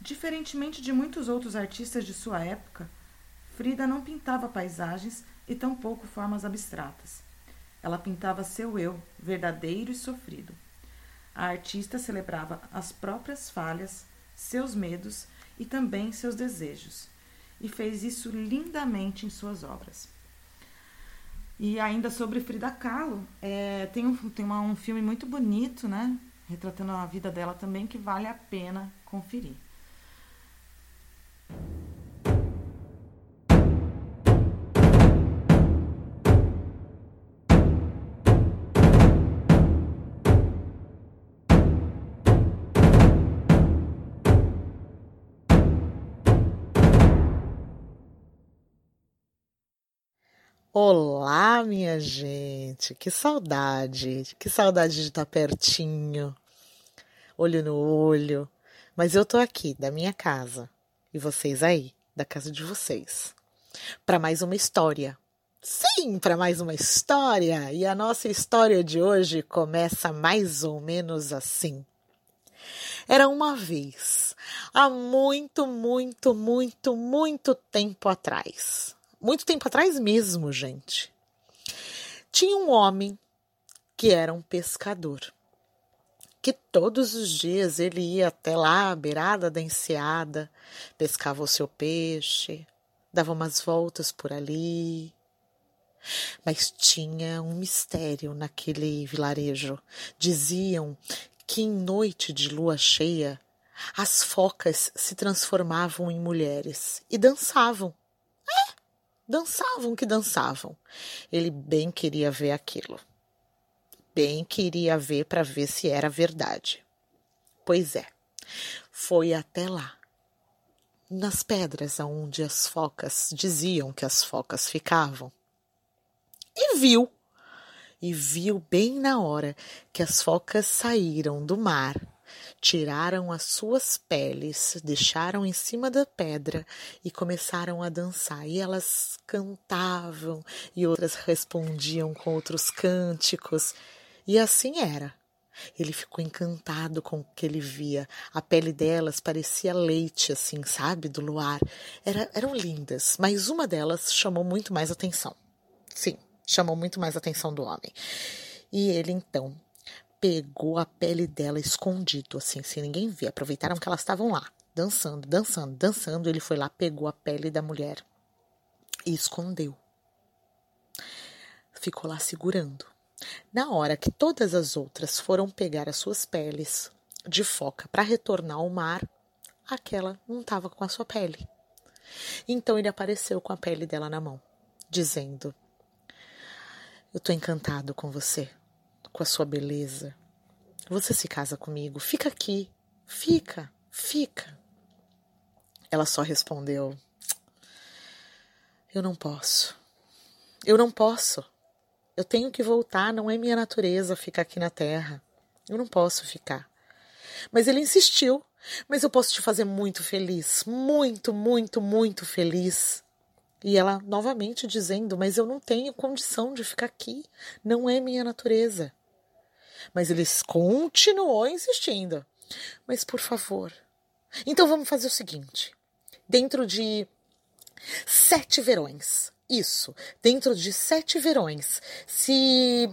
[SPEAKER 1] Diferentemente de muitos outros artistas de sua época, Frida não pintava paisagens e tampouco formas abstratas. Ela pintava seu eu, verdadeiro e sofrido. A artista celebrava as próprias falhas, seus medos e também seus desejos e fez isso lindamente em suas obras. E ainda sobre Frida Kahlo, é, tem, um, tem uma, um filme muito bonito, né? Retratando a vida dela também, que vale a pena conferir.
[SPEAKER 17] Olá, minha gente, que saudade, que saudade de estar pertinho, olho no olho. Mas eu tô aqui, da minha casa, e vocês aí, da casa de vocês, para mais uma história. Sim, para mais uma história! E a nossa história de hoje começa mais ou menos assim. Era uma vez, há muito, muito, muito, muito tempo atrás muito tempo atrás mesmo, gente. Tinha um homem que era um pescador, que todos os dias ele ia até lá, à beirada da enseada, pescava o seu peixe, dava umas voltas por ali. Mas tinha um mistério naquele vilarejo. Diziam que em noite de lua cheia as focas se transformavam em mulheres e dançavam dançavam que dançavam. Ele bem queria ver aquilo. bem queria ver para ver se era verdade. Pois é, foi até lá, nas pedras aonde as focas diziam que as focas ficavam, e viu, e viu bem na hora que as focas saíram do mar tiraram as suas peles, deixaram em cima da pedra e começaram a dançar. E elas cantavam e outras respondiam com outros cânticos. E assim era. Ele ficou encantado com o que ele via. A pele delas parecia leite, assim, sabe, do luar. Era, eram lindas, mas uma delas chamou muito mais atenção. Sim, chamou muito mais atenção do homem. E ele então pegou a pele dela escondido, assim, sem ninguém ver. Aproveitaram que elas estavam lá, dançando, dançando, dançando. Ele foi lá, pegou a pele da mulher e escondeu. Ficou lá segurando. Na hora que todas as outras foram pegar as suas peles de foca para retornar ao mar, aquela não estava com a sua pele. Então ele apareceu com a pele dela na mão, dizendo: Eu estou encantado com você com a sua beleza. Você se casa comigo? Fica aqui. Fica, fica. Ela só respondeu: Eu não posso. Eu não posso. Eu tenho que voltar, não é minha natureza ficar aqui na terra. Eu não posso ficar. Mas ele insistiu. Mas eu posso te fazer muito feliz. Muito, muito, muito feliz. E ela novamente dizendo: Mas eu não tenho condição de ficar aqui. Não é minha natureza. Mas eles continuou insistindo. Mas por favor. Então vamos fazer o seguinte: dentro de sete verões, isso, dentro de sete verões, se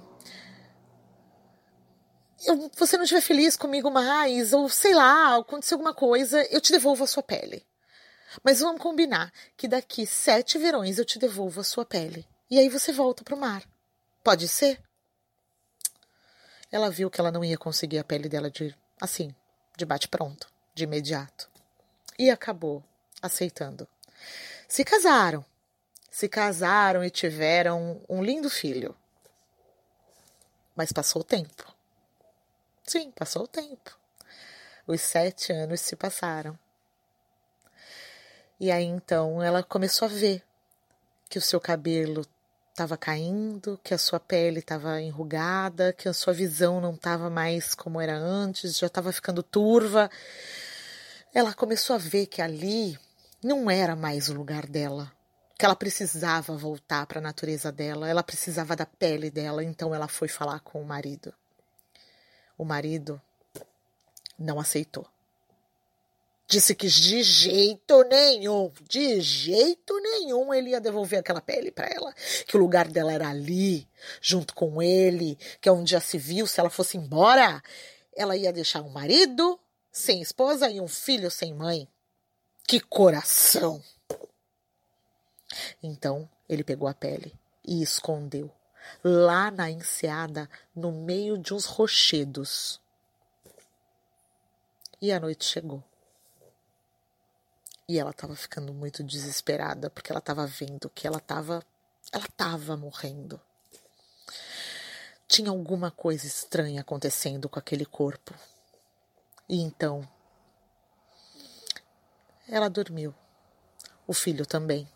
[SPEAKER 17] eu, você não estiver feliz comigo mais, ou sei lá, acontecer alguma coisa, eu te devolvo a sua pele. Mas vamos combinar que daqui sete verões eu te devolvo a sua pele. E aí você volta pro mar. Pode ser? Ela viu que ela não ia conseguir a pele dela de assim, de bate-pronto, de imediato. E acabou aceitando. Se casaram. Se casaram e tiveram um lindo filho. Mas passou o tempo. Sim, passou o tempo. Os sete anos se passaram. E aí então ela começou a ver que o seu cabelo estava caindo, que a sua pele estava enrugada, que a sua visão não estava mais como era antes, já estava ficando turva. Ela começou a ver que ali não era mais o lugar dela, que ela precisava voltar para a natureza dela, ela precisava da pele dela, então ela foi falar com o marido. O marido não aceitou. Disse que de jeito nenhum, de jeito nenhum ele ia devolver aquela pele para ela. Que o lugar dela era ali, junto com ele, que é onde já se viu, se ela fosse embora, ela ia deixar um marido sem esposa e um filho sem mãe. Que coração! Então ele pegou a pele e escondeu lá na enseada, no meio de uns rochedos. E a noite chegou. E ela estava ficando muito desesperada porque ela estava vendo que ela estava ela estava morrendo. Tinha alguma coisa estranha acontecendo com aquele corpo. E então ela dormiu. O filho também.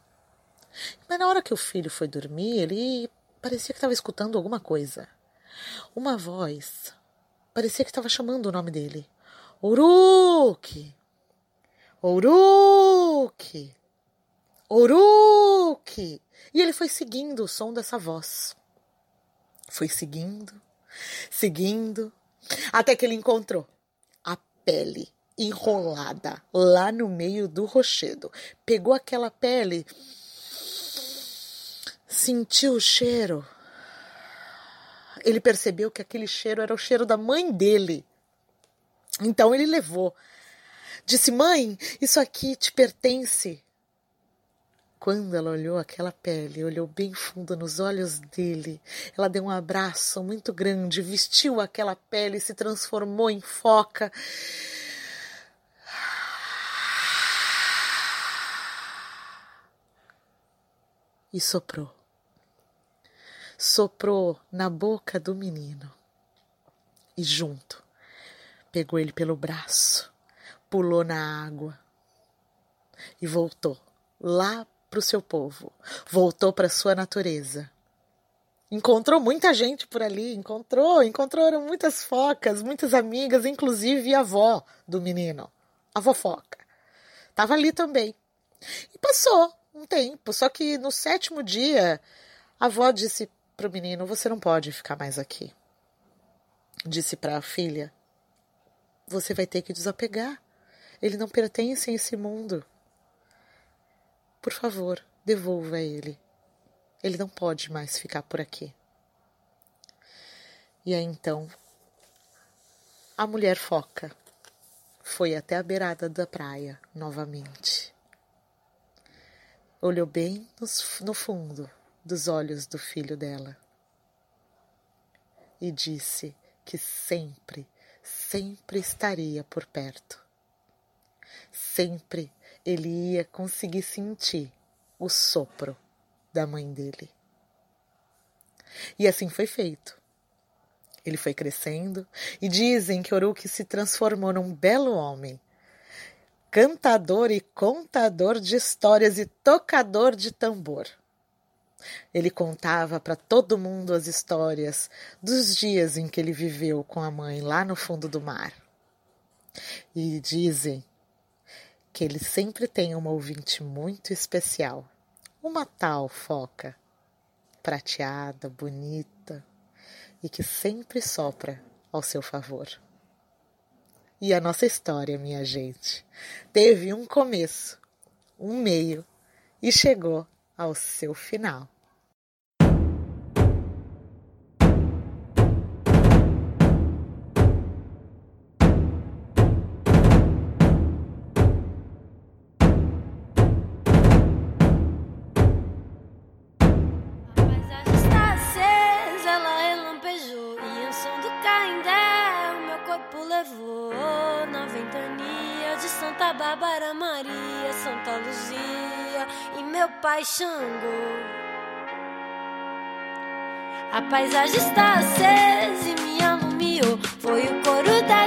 [SPEAKER 17] Mas na hora que o filho foi dormir, ele parecia que estava escutando alguma coisa. Uma voz parecia que estava chamando o nome dele. Uruk! Ouruque! Ouruque! E ele foi seguindo o som dessa voz. Foi seguindo, seguindo, até que ele encontrou a pele enrolada lá no meio do rochedo. Pegou aquela pele, sentiu o cheiro. Ele percebeu que aquele cheiro era o cheiro da mãe dele. Então ele levou Disse: Mãe, isso aqui te pertence. Quando ela olhou aquela pele, olhou bem fundo nos olhos dele, ela deu um abraço muito grande, vestiu aquela pele se transformou em foca. E soprou. Soprou na boca do menino. e junto. Pegou ele pelo braço, pulou na água e voltou lá para o seu povo, voltou para sua natureza. Encontrou muita gente por ali, encontrou, encontraram muitas focas, muitas amigas, inclusive a avó do menino, a avó foca. Estava ali também. E passou um tempo, só que no sétimo dia, a avó disse para o menino: Você não pode ficar mais aqui. Disse para a filha: Você vai ter que desapegar. Ele não pertence a esse mundo. Por favor, devolva ele. Ele não pode mais ficar por aqui. E aí então, a mulher foca foi até a beirada da praia novamente. Olhou bem no fundo dos olhos do filho dela e disse que sempre, sempre estaria por perto. Sempre ele ia conseguir sentir o sopro da mãe dele. E assim foi feito. Ele foi crescendo e dizem que Oruki se transformou num belo homem, cantador e contador de histórias e tocador de tambor. Ele contava para todo mundo as histórias dos dias em que ele viveu com a mãe lá no fundo do mar. E dizem que ele sempre tem uma ouvinte muito especial, uma tal foca, prateada, bonita e que sempre sopra ao seu favor. E a nossa história, minha gente, teve um começo, um meio e chegou ao seu final.
[SPEAKER 18] Bárbara Maria, Santa Luzia e meu pai Xangô. A paisagem está acesa e me alumiou. Foi o coro das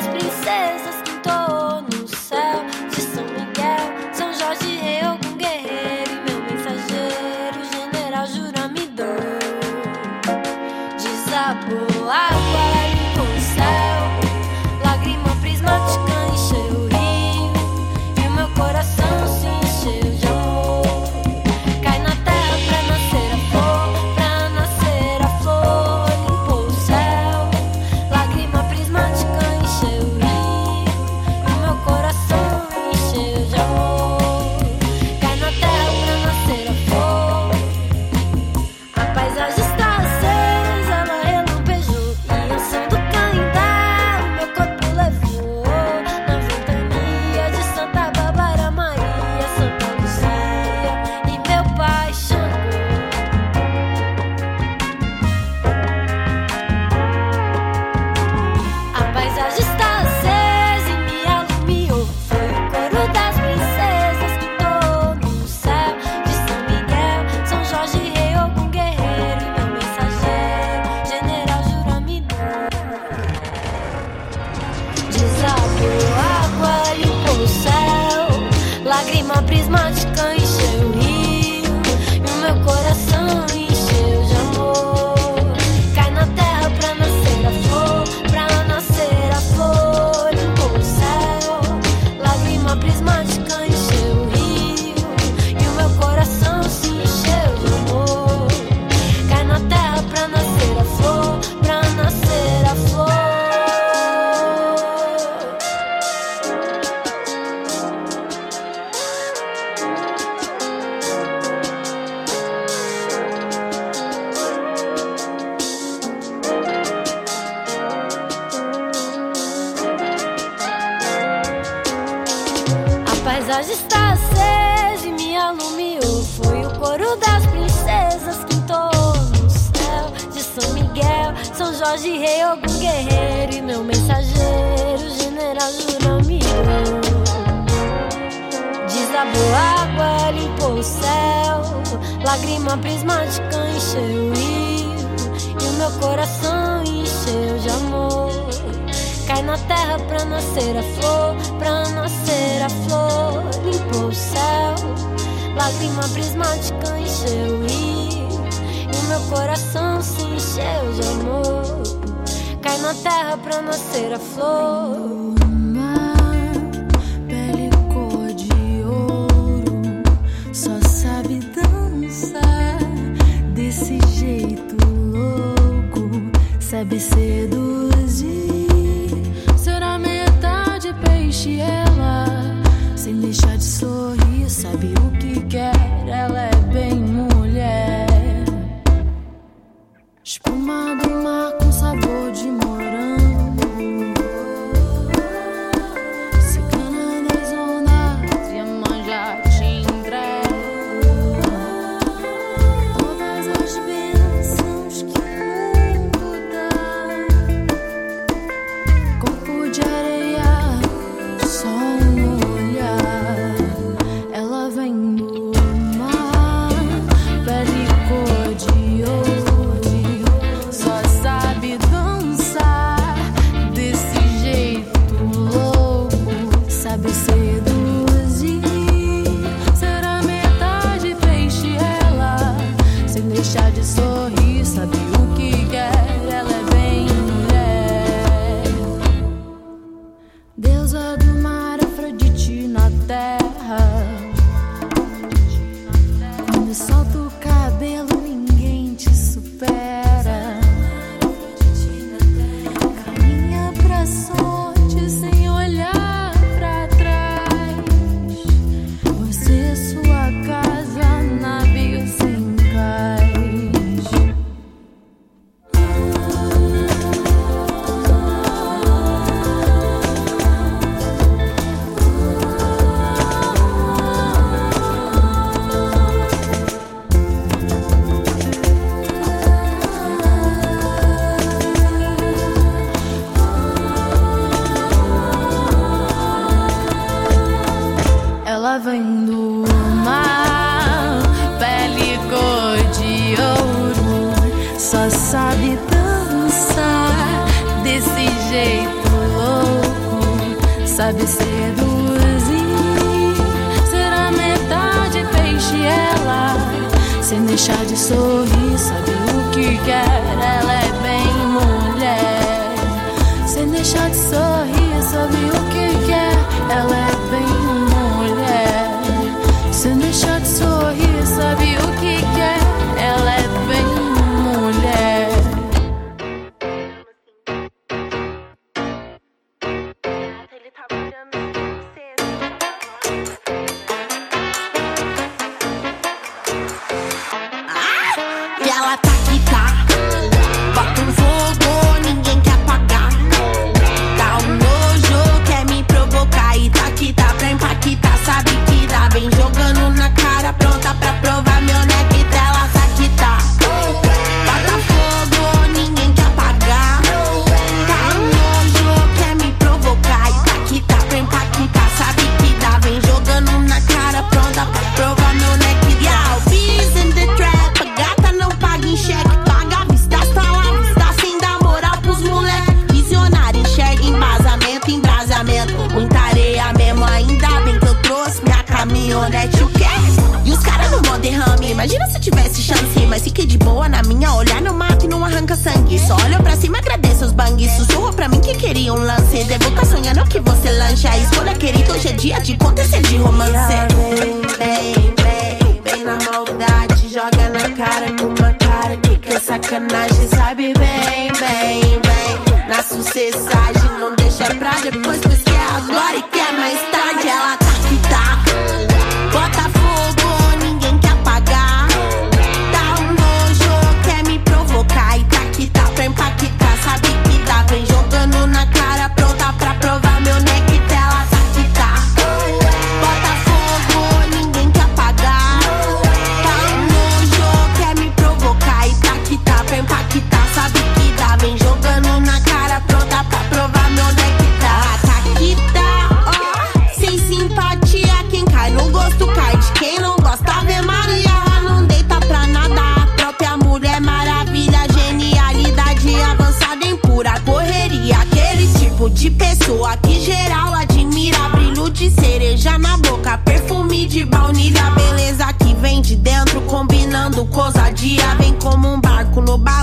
[SPEAKER 14] dia vem
[SPEAKER 10] como um barco no
[SPEAKER 9] barco.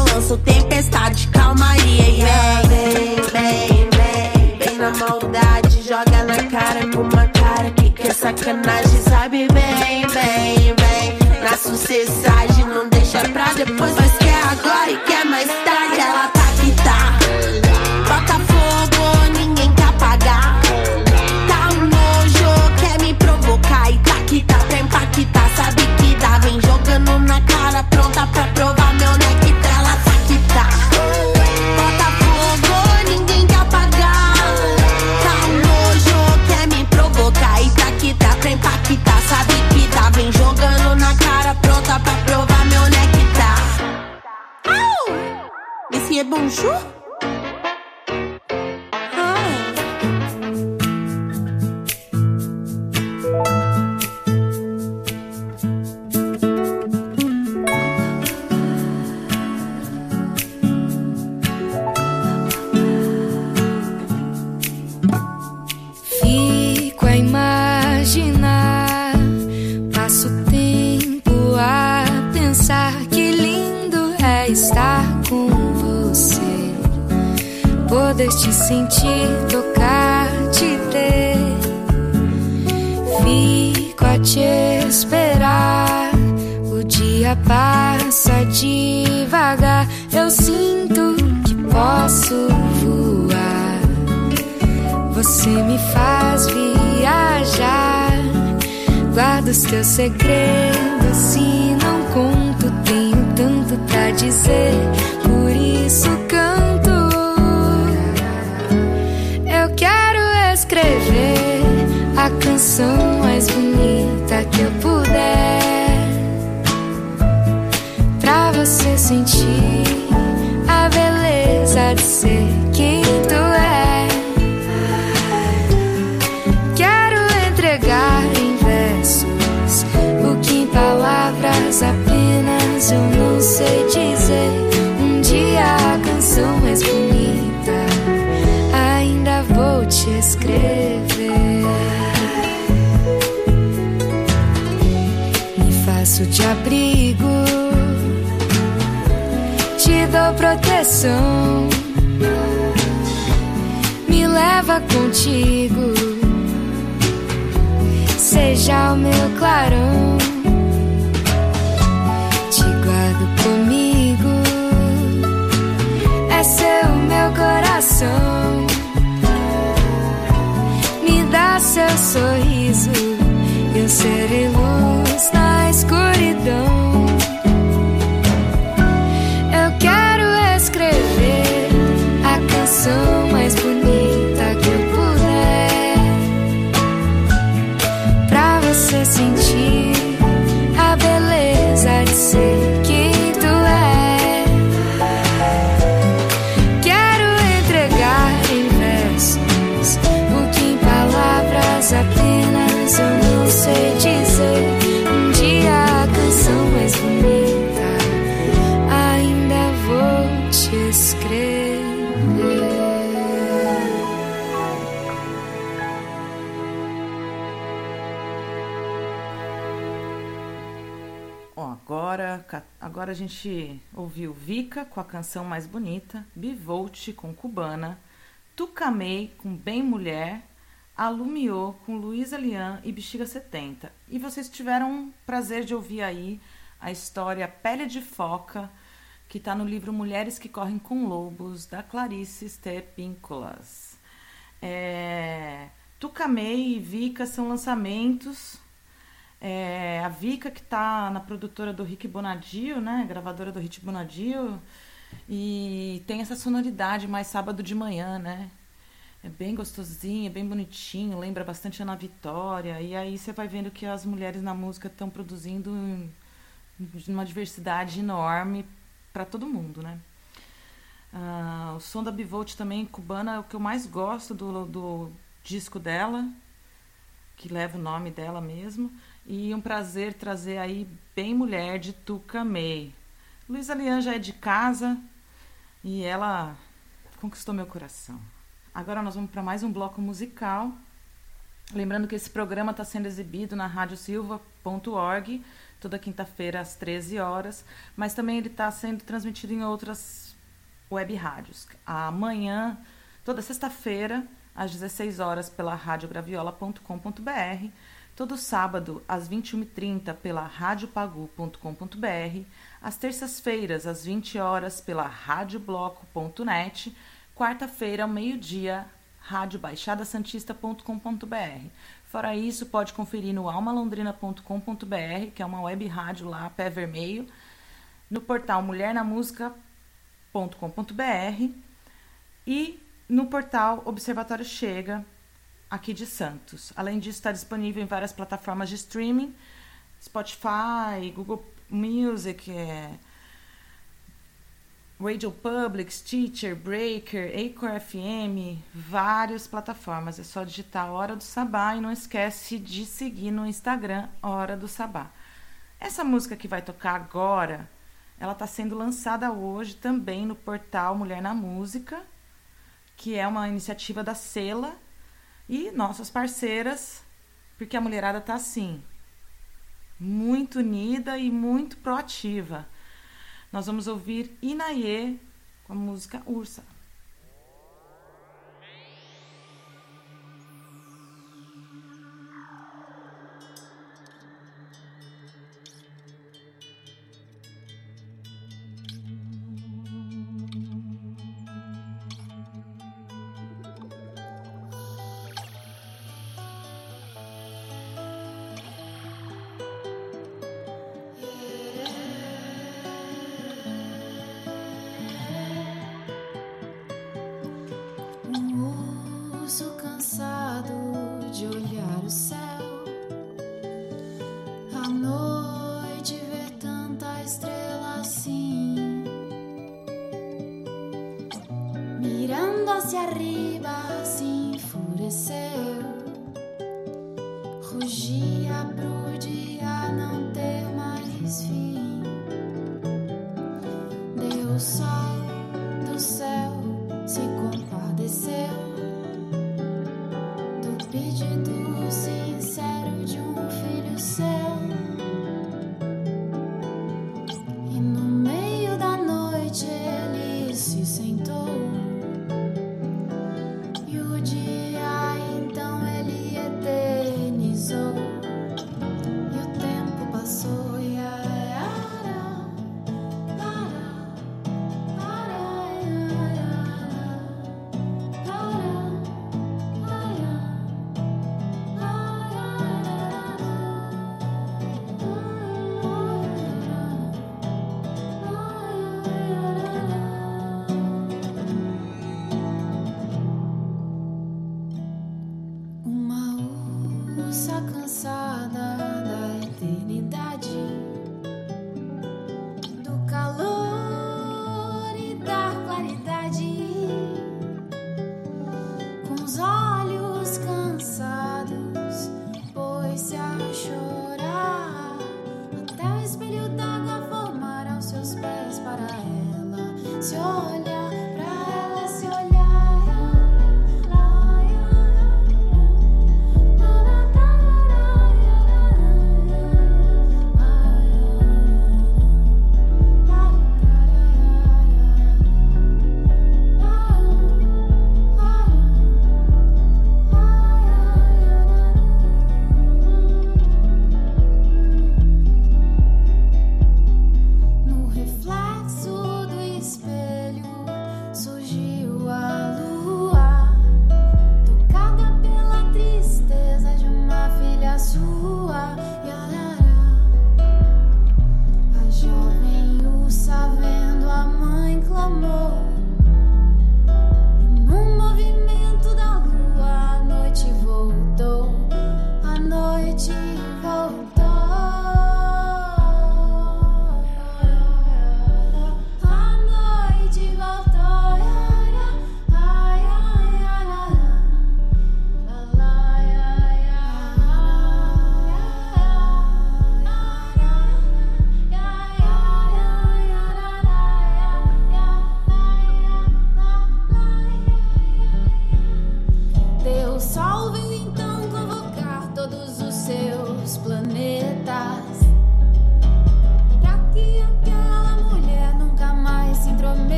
[SPEAKER 9] Canção Mais Bonita,
[SPEAKER 1] Bivolt com Cubana, Tucamei com Bem Mulher, Alumiô com Luísa Lian e Bexiga 70. E vocês tiveram prazer de ouvir aí a história Pele de Foca, que está no livro Mulheres que Correm com Lobos, da Clarice Stepincolas. É... Tucamei e Vica são lançamentos. É... A Vika, que está na produtora do Rick Bonadio, né? gravadora do Rick Bonadio, e tem essa sonoridade mais sábado de manhã, né? É bem gostosinho, é bem bonitinho, lembra bastante Ana Vitória. E aí você vai vendo que as mulheres na música estão produzindo uma diversidade enorme para todo mundo, né? Ah, o som da Bivolt também cubana é o que eu mais gosto do, do disco dela, que leva o nome dela mesmo. E um prazer trazer aí Bem Mulher de Tuca May. Luísa Lian já é de casa e ela conquistou meu coração. Agora nós vamos para mais um bloco musical. Lembrando que esse programa está sendo exibido na radiosilva.org toda quinta-feira às 13 horas, mas também ele está sendo transmitido em outras web rádios. Amanhã, toda sexta-feira, às 16 horas pela radiograviola.com.br, todo sábado às 21h30 pela radiopagu.com.br, às terças-feiras, às 20 horas, pela radiobloco.net, quarta-feira, ao meio-dia, radiobaixadasantista.com.br. Fora isso, pode conferir no almalondrina.com.br, que é uma web rádio lá, pé vermelho, no portal mulhernamusica.com.br e no portal Observatório Chega, aqui de Santos. Além disso, está disponível em várias plataformas de streaming, Spotify, Google Music, é, Radio Public, Stitcher, Breaker, Acor FM, várias plataformas. É só digitar Hora do Sabá e não esquece de seguir no Instagram Hora do Sabá. Essa música que vai tocar agora, ela está sendo lançada hoje também no portal Mulher na Música, que é uma iniciativa da Sela e nossas parceiras, porque a mulherada está assim, muito unida e muito proativa. Nós vamos ouvir Inaê com a música Ursa.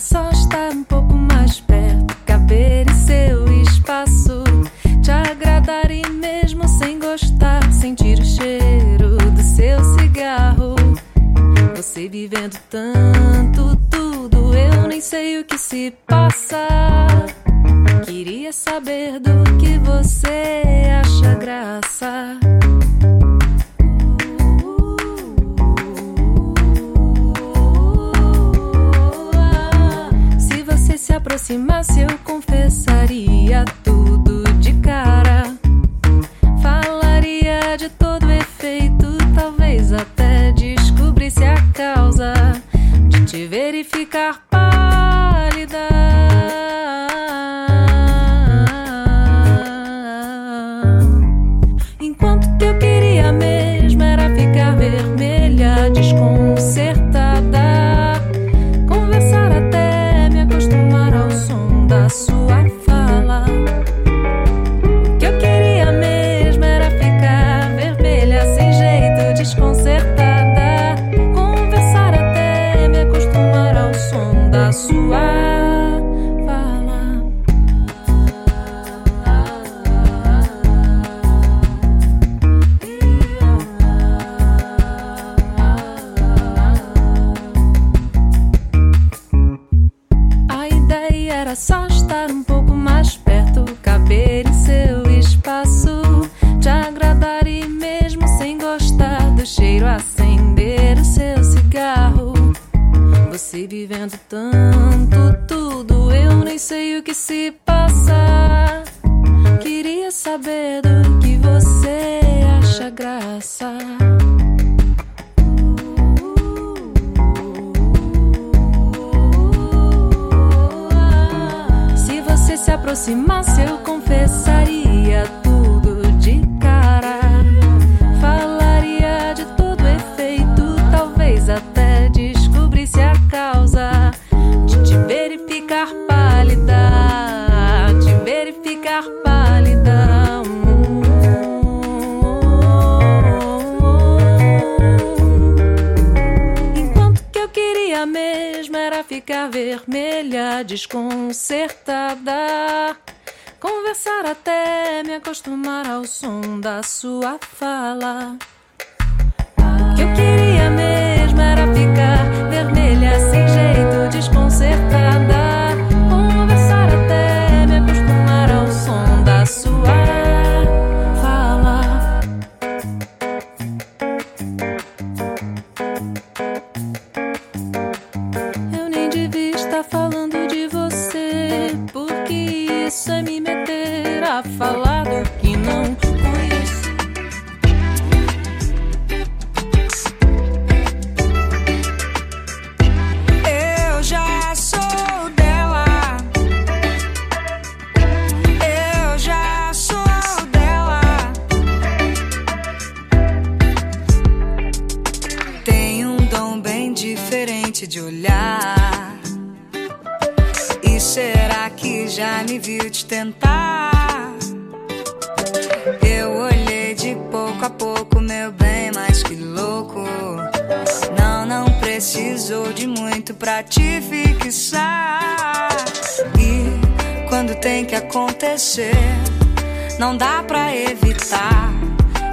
[SPEAKER 19] Ideia era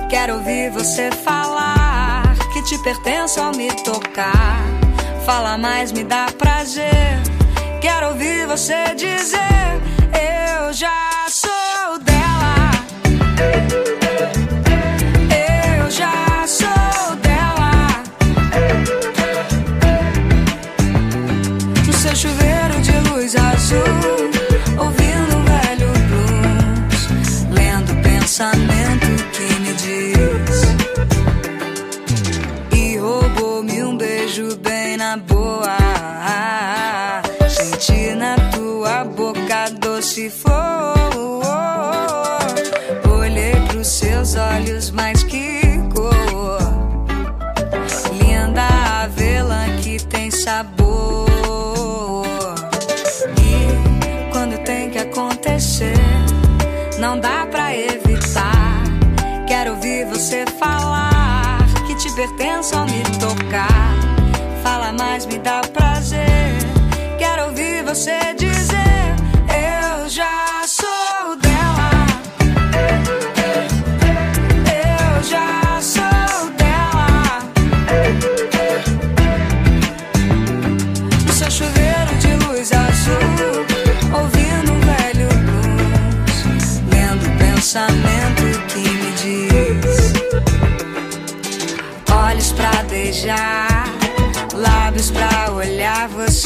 [SPEAKER 19] Quero ouvir você falar que te pertenço ao me tocar. Fala mais, me dá prazer. Quero ouvir você dizer: Eu já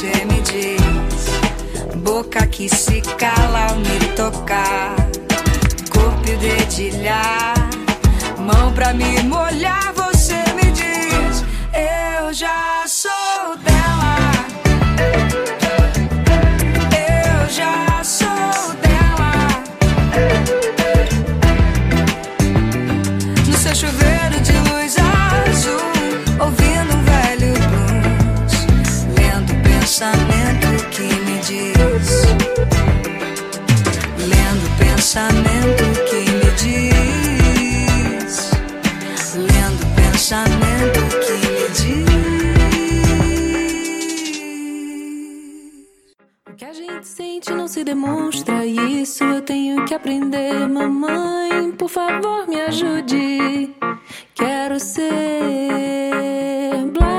[SPEAKER 19] você me diz. Boca que se cala ao me tocar, corpo e dedilhar, mão pra me molhar, você me diz. Eu já
[SPEAKER 16] aprender, mamãe. Por favor, me ajude. Quero ser.
[SPEAKER 20] Black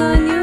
[SPEAKER 20] on you.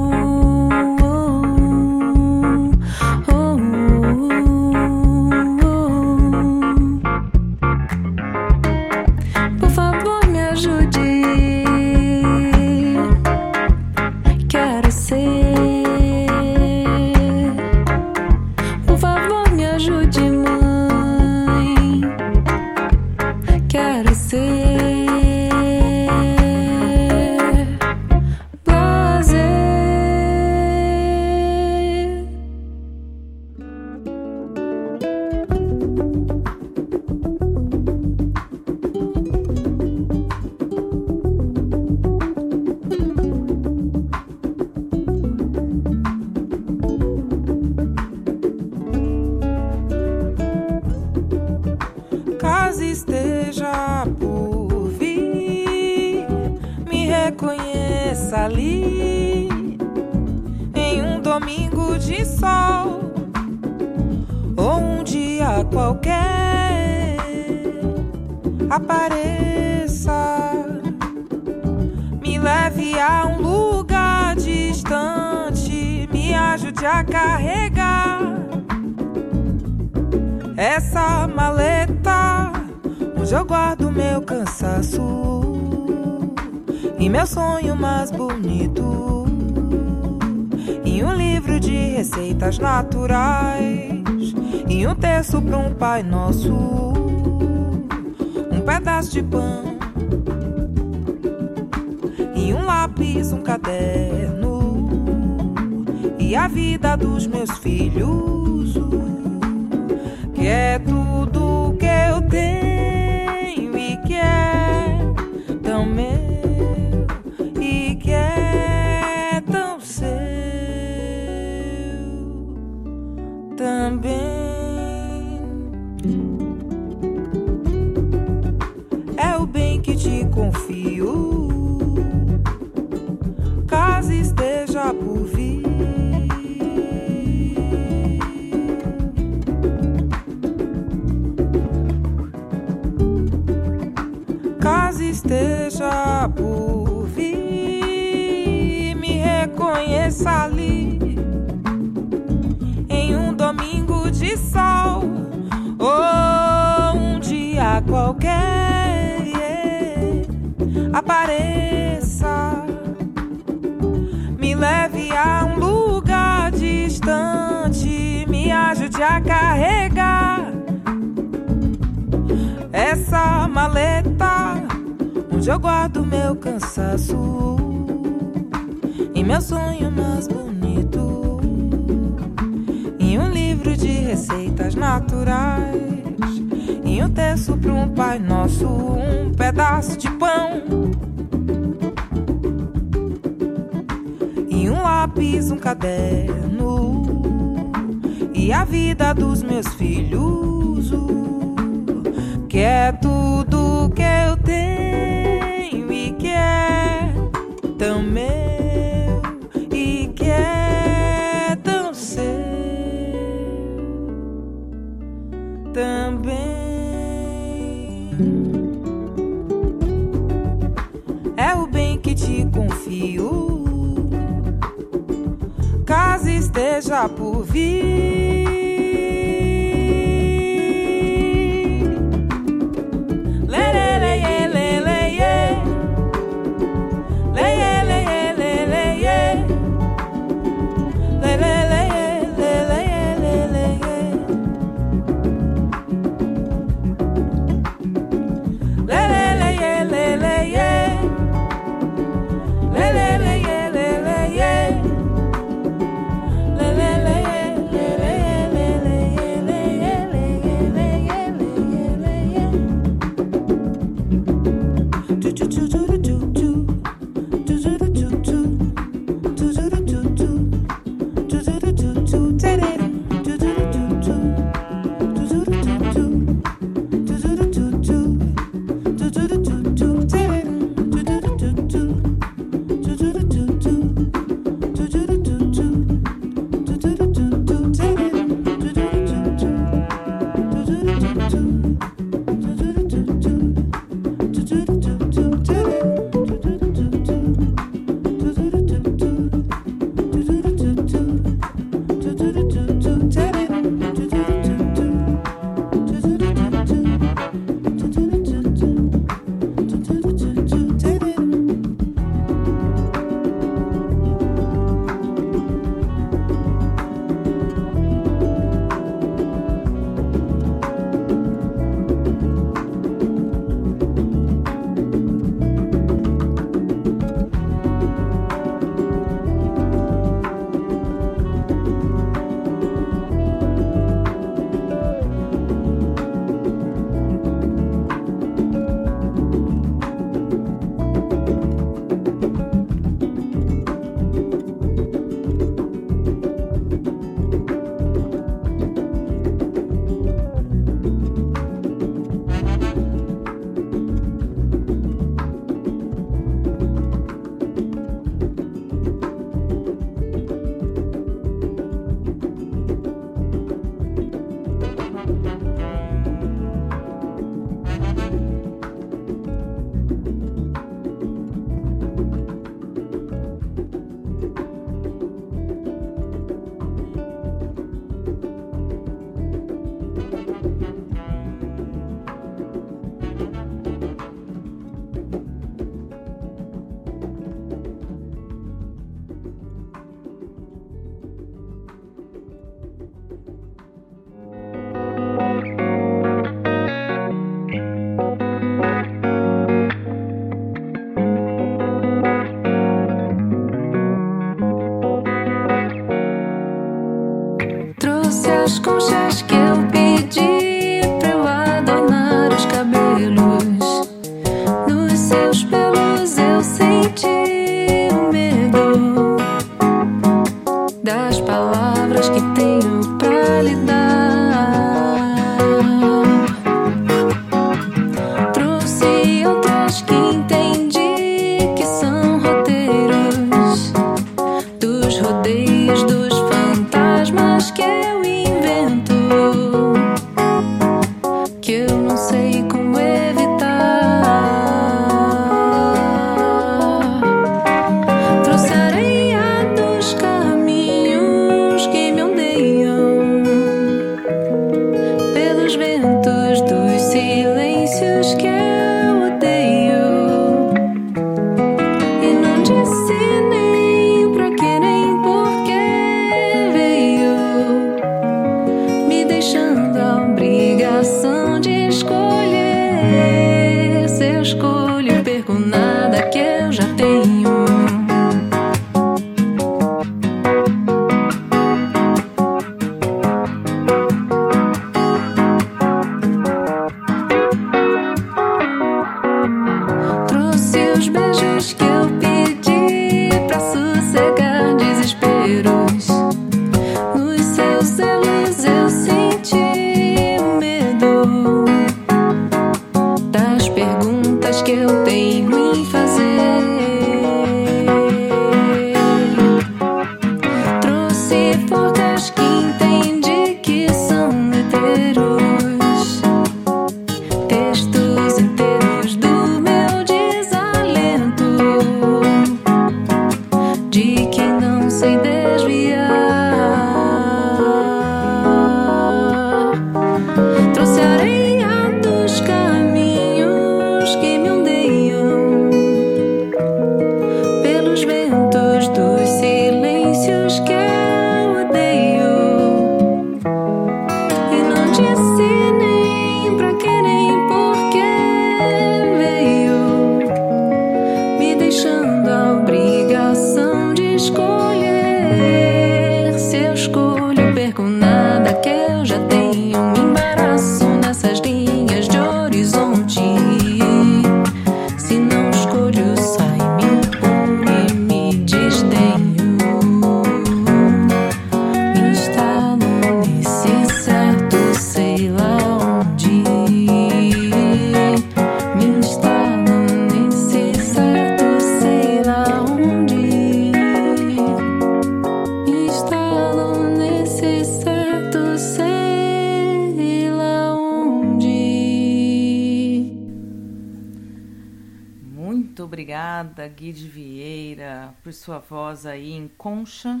[SPEAKER 20] Voz aí em concha.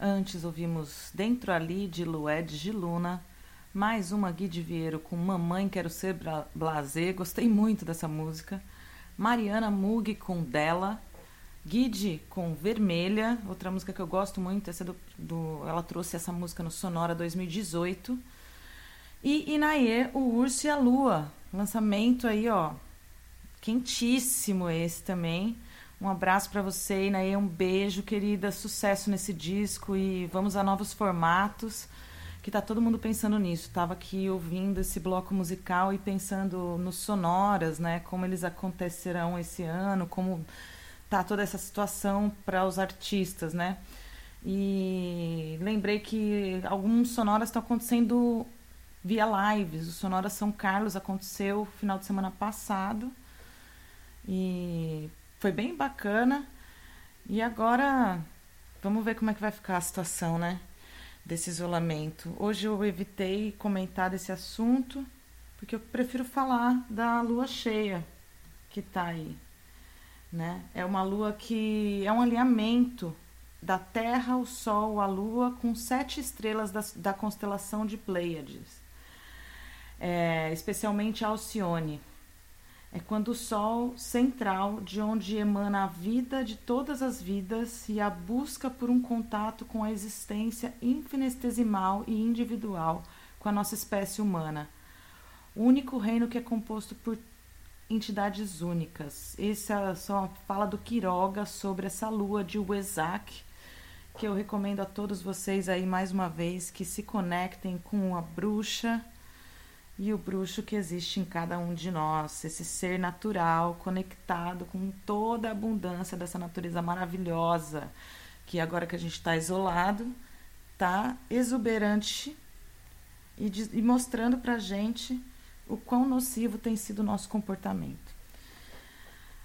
[SPEAKER 20] Antes ouvimos Dentro Ali de Lued de Luna. Mais uma Guide Vieira com Mamãe Quero Ser Blasé. Gostei muito dessa música. Mariana Mug com Dela. Guide com Vermelha. Outra música que eu gosto muito. Essa do, do- ela trouxe essa música no Sonora 2018. E Inaê, o Urso e a Lua. Lançamento aí, ó. Quentíssimo esse também. Um abraço para você, Inaê. Um beijo, querida. Sucesso nesse disco e vamos a novos formatos. Que tá todo mundo pensando nisso. Tava aqui ouvindo esse bloco musical e pensando nos sonoras, né? Como eles acontecerão esse ano, como tá toda essa situação para os artistas, né? E lembrei que alguns sonoras estão acontecendo via lives. O Sonora São Carlos aconteceu final de semana passado e foi bem bacana. E agora vamos ver como é que vai ficar a situação, né? Desse isolamento. Hoje eu evitei comentar desse assunto porque eu prefiro falar da lua cheia que tá aí, né? É uma lua que é um alinhamento da Terra, o Sol, a Lua com sete estrelas da, da constelação de Pleiades, é, especialmente Alcione. É quando o Sol central, de onde emana a vida de todas as vidas e a busca por um contato com a existência infinitesimal e individual com a nossa espécie humana. O único reino que é composto por entidades únicas. Essa é só fala do Quiroga sobre essa lua de Wesak,
[SPEAKER 1] que eu recomendo a todos vocês aí mais uma vez que se conectem com a bruxa e o bruxo que existe em cada um de nós, esse ser natural conectado com toda a abundância dessa natureza maravilhosa, que agora que a gente está isolado, está exuberante e, de, e mostrando para gente o quão nocivo tem sido o nosso comportamento.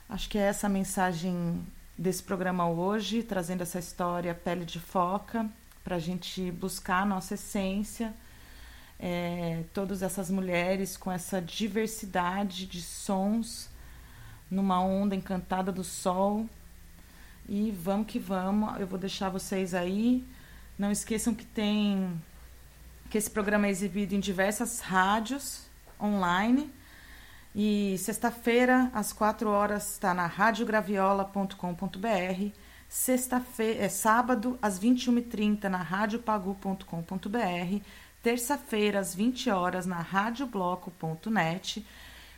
[SPEAKER 1] Acho que é essa a mensagem desse programa hoje, trazendo essa história Pele de Foca, para a gente buscar a nossa essência é, todas essas mulheres com essa diversidade de sons numa onda encantada do sol. E vamos que vamos, eu vou deixar vocês aí. Não esqueçam que tem que esse programa é exibido em diversas rádios online. E sexta-feira, às 4 horas, está na radiograviola.com.br. Sexta-feira, é sábado, às 21h30, na radiopagu.com.br terça-feira às 20 horas na radiobloco.net,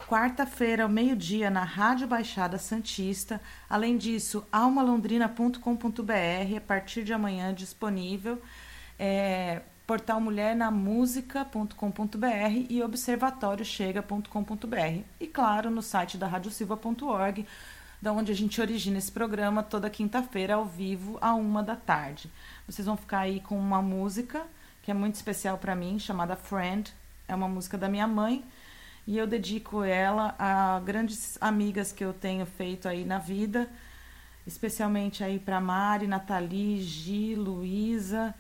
[SPEAKER 1] quarta-feira ao meio-dia na Rádio Baixada Santista. Além disso, almalondrina.com.br a partir de amanhã disponível. É, portal mulhernamusica.com.br e observatóriochega.com.br. E claro, no site da radiosilva.org, da onde a gente origina esse programa toda quinta-feira ao vivo, a uma da tarde. Vocês vão ficar aí com uma música que é muito especial para mim, chamada Friend. É uma música da minha mãe e eu dedico ela a grandes amigas que eu tenho feito aí na vida, especialmente aí para Mari, Nathalie, Gi, Luísa,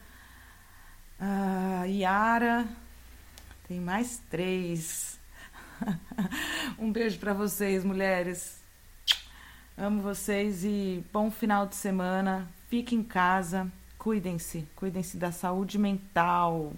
[SPEAKER 1] uh, Yara. Tem mais três. [LAUGHS] um beijo para vocês, mulheres. Amo vocês e bom final de semana. Fique em casa. Cuidem-se, cuidem-se da saúde mental.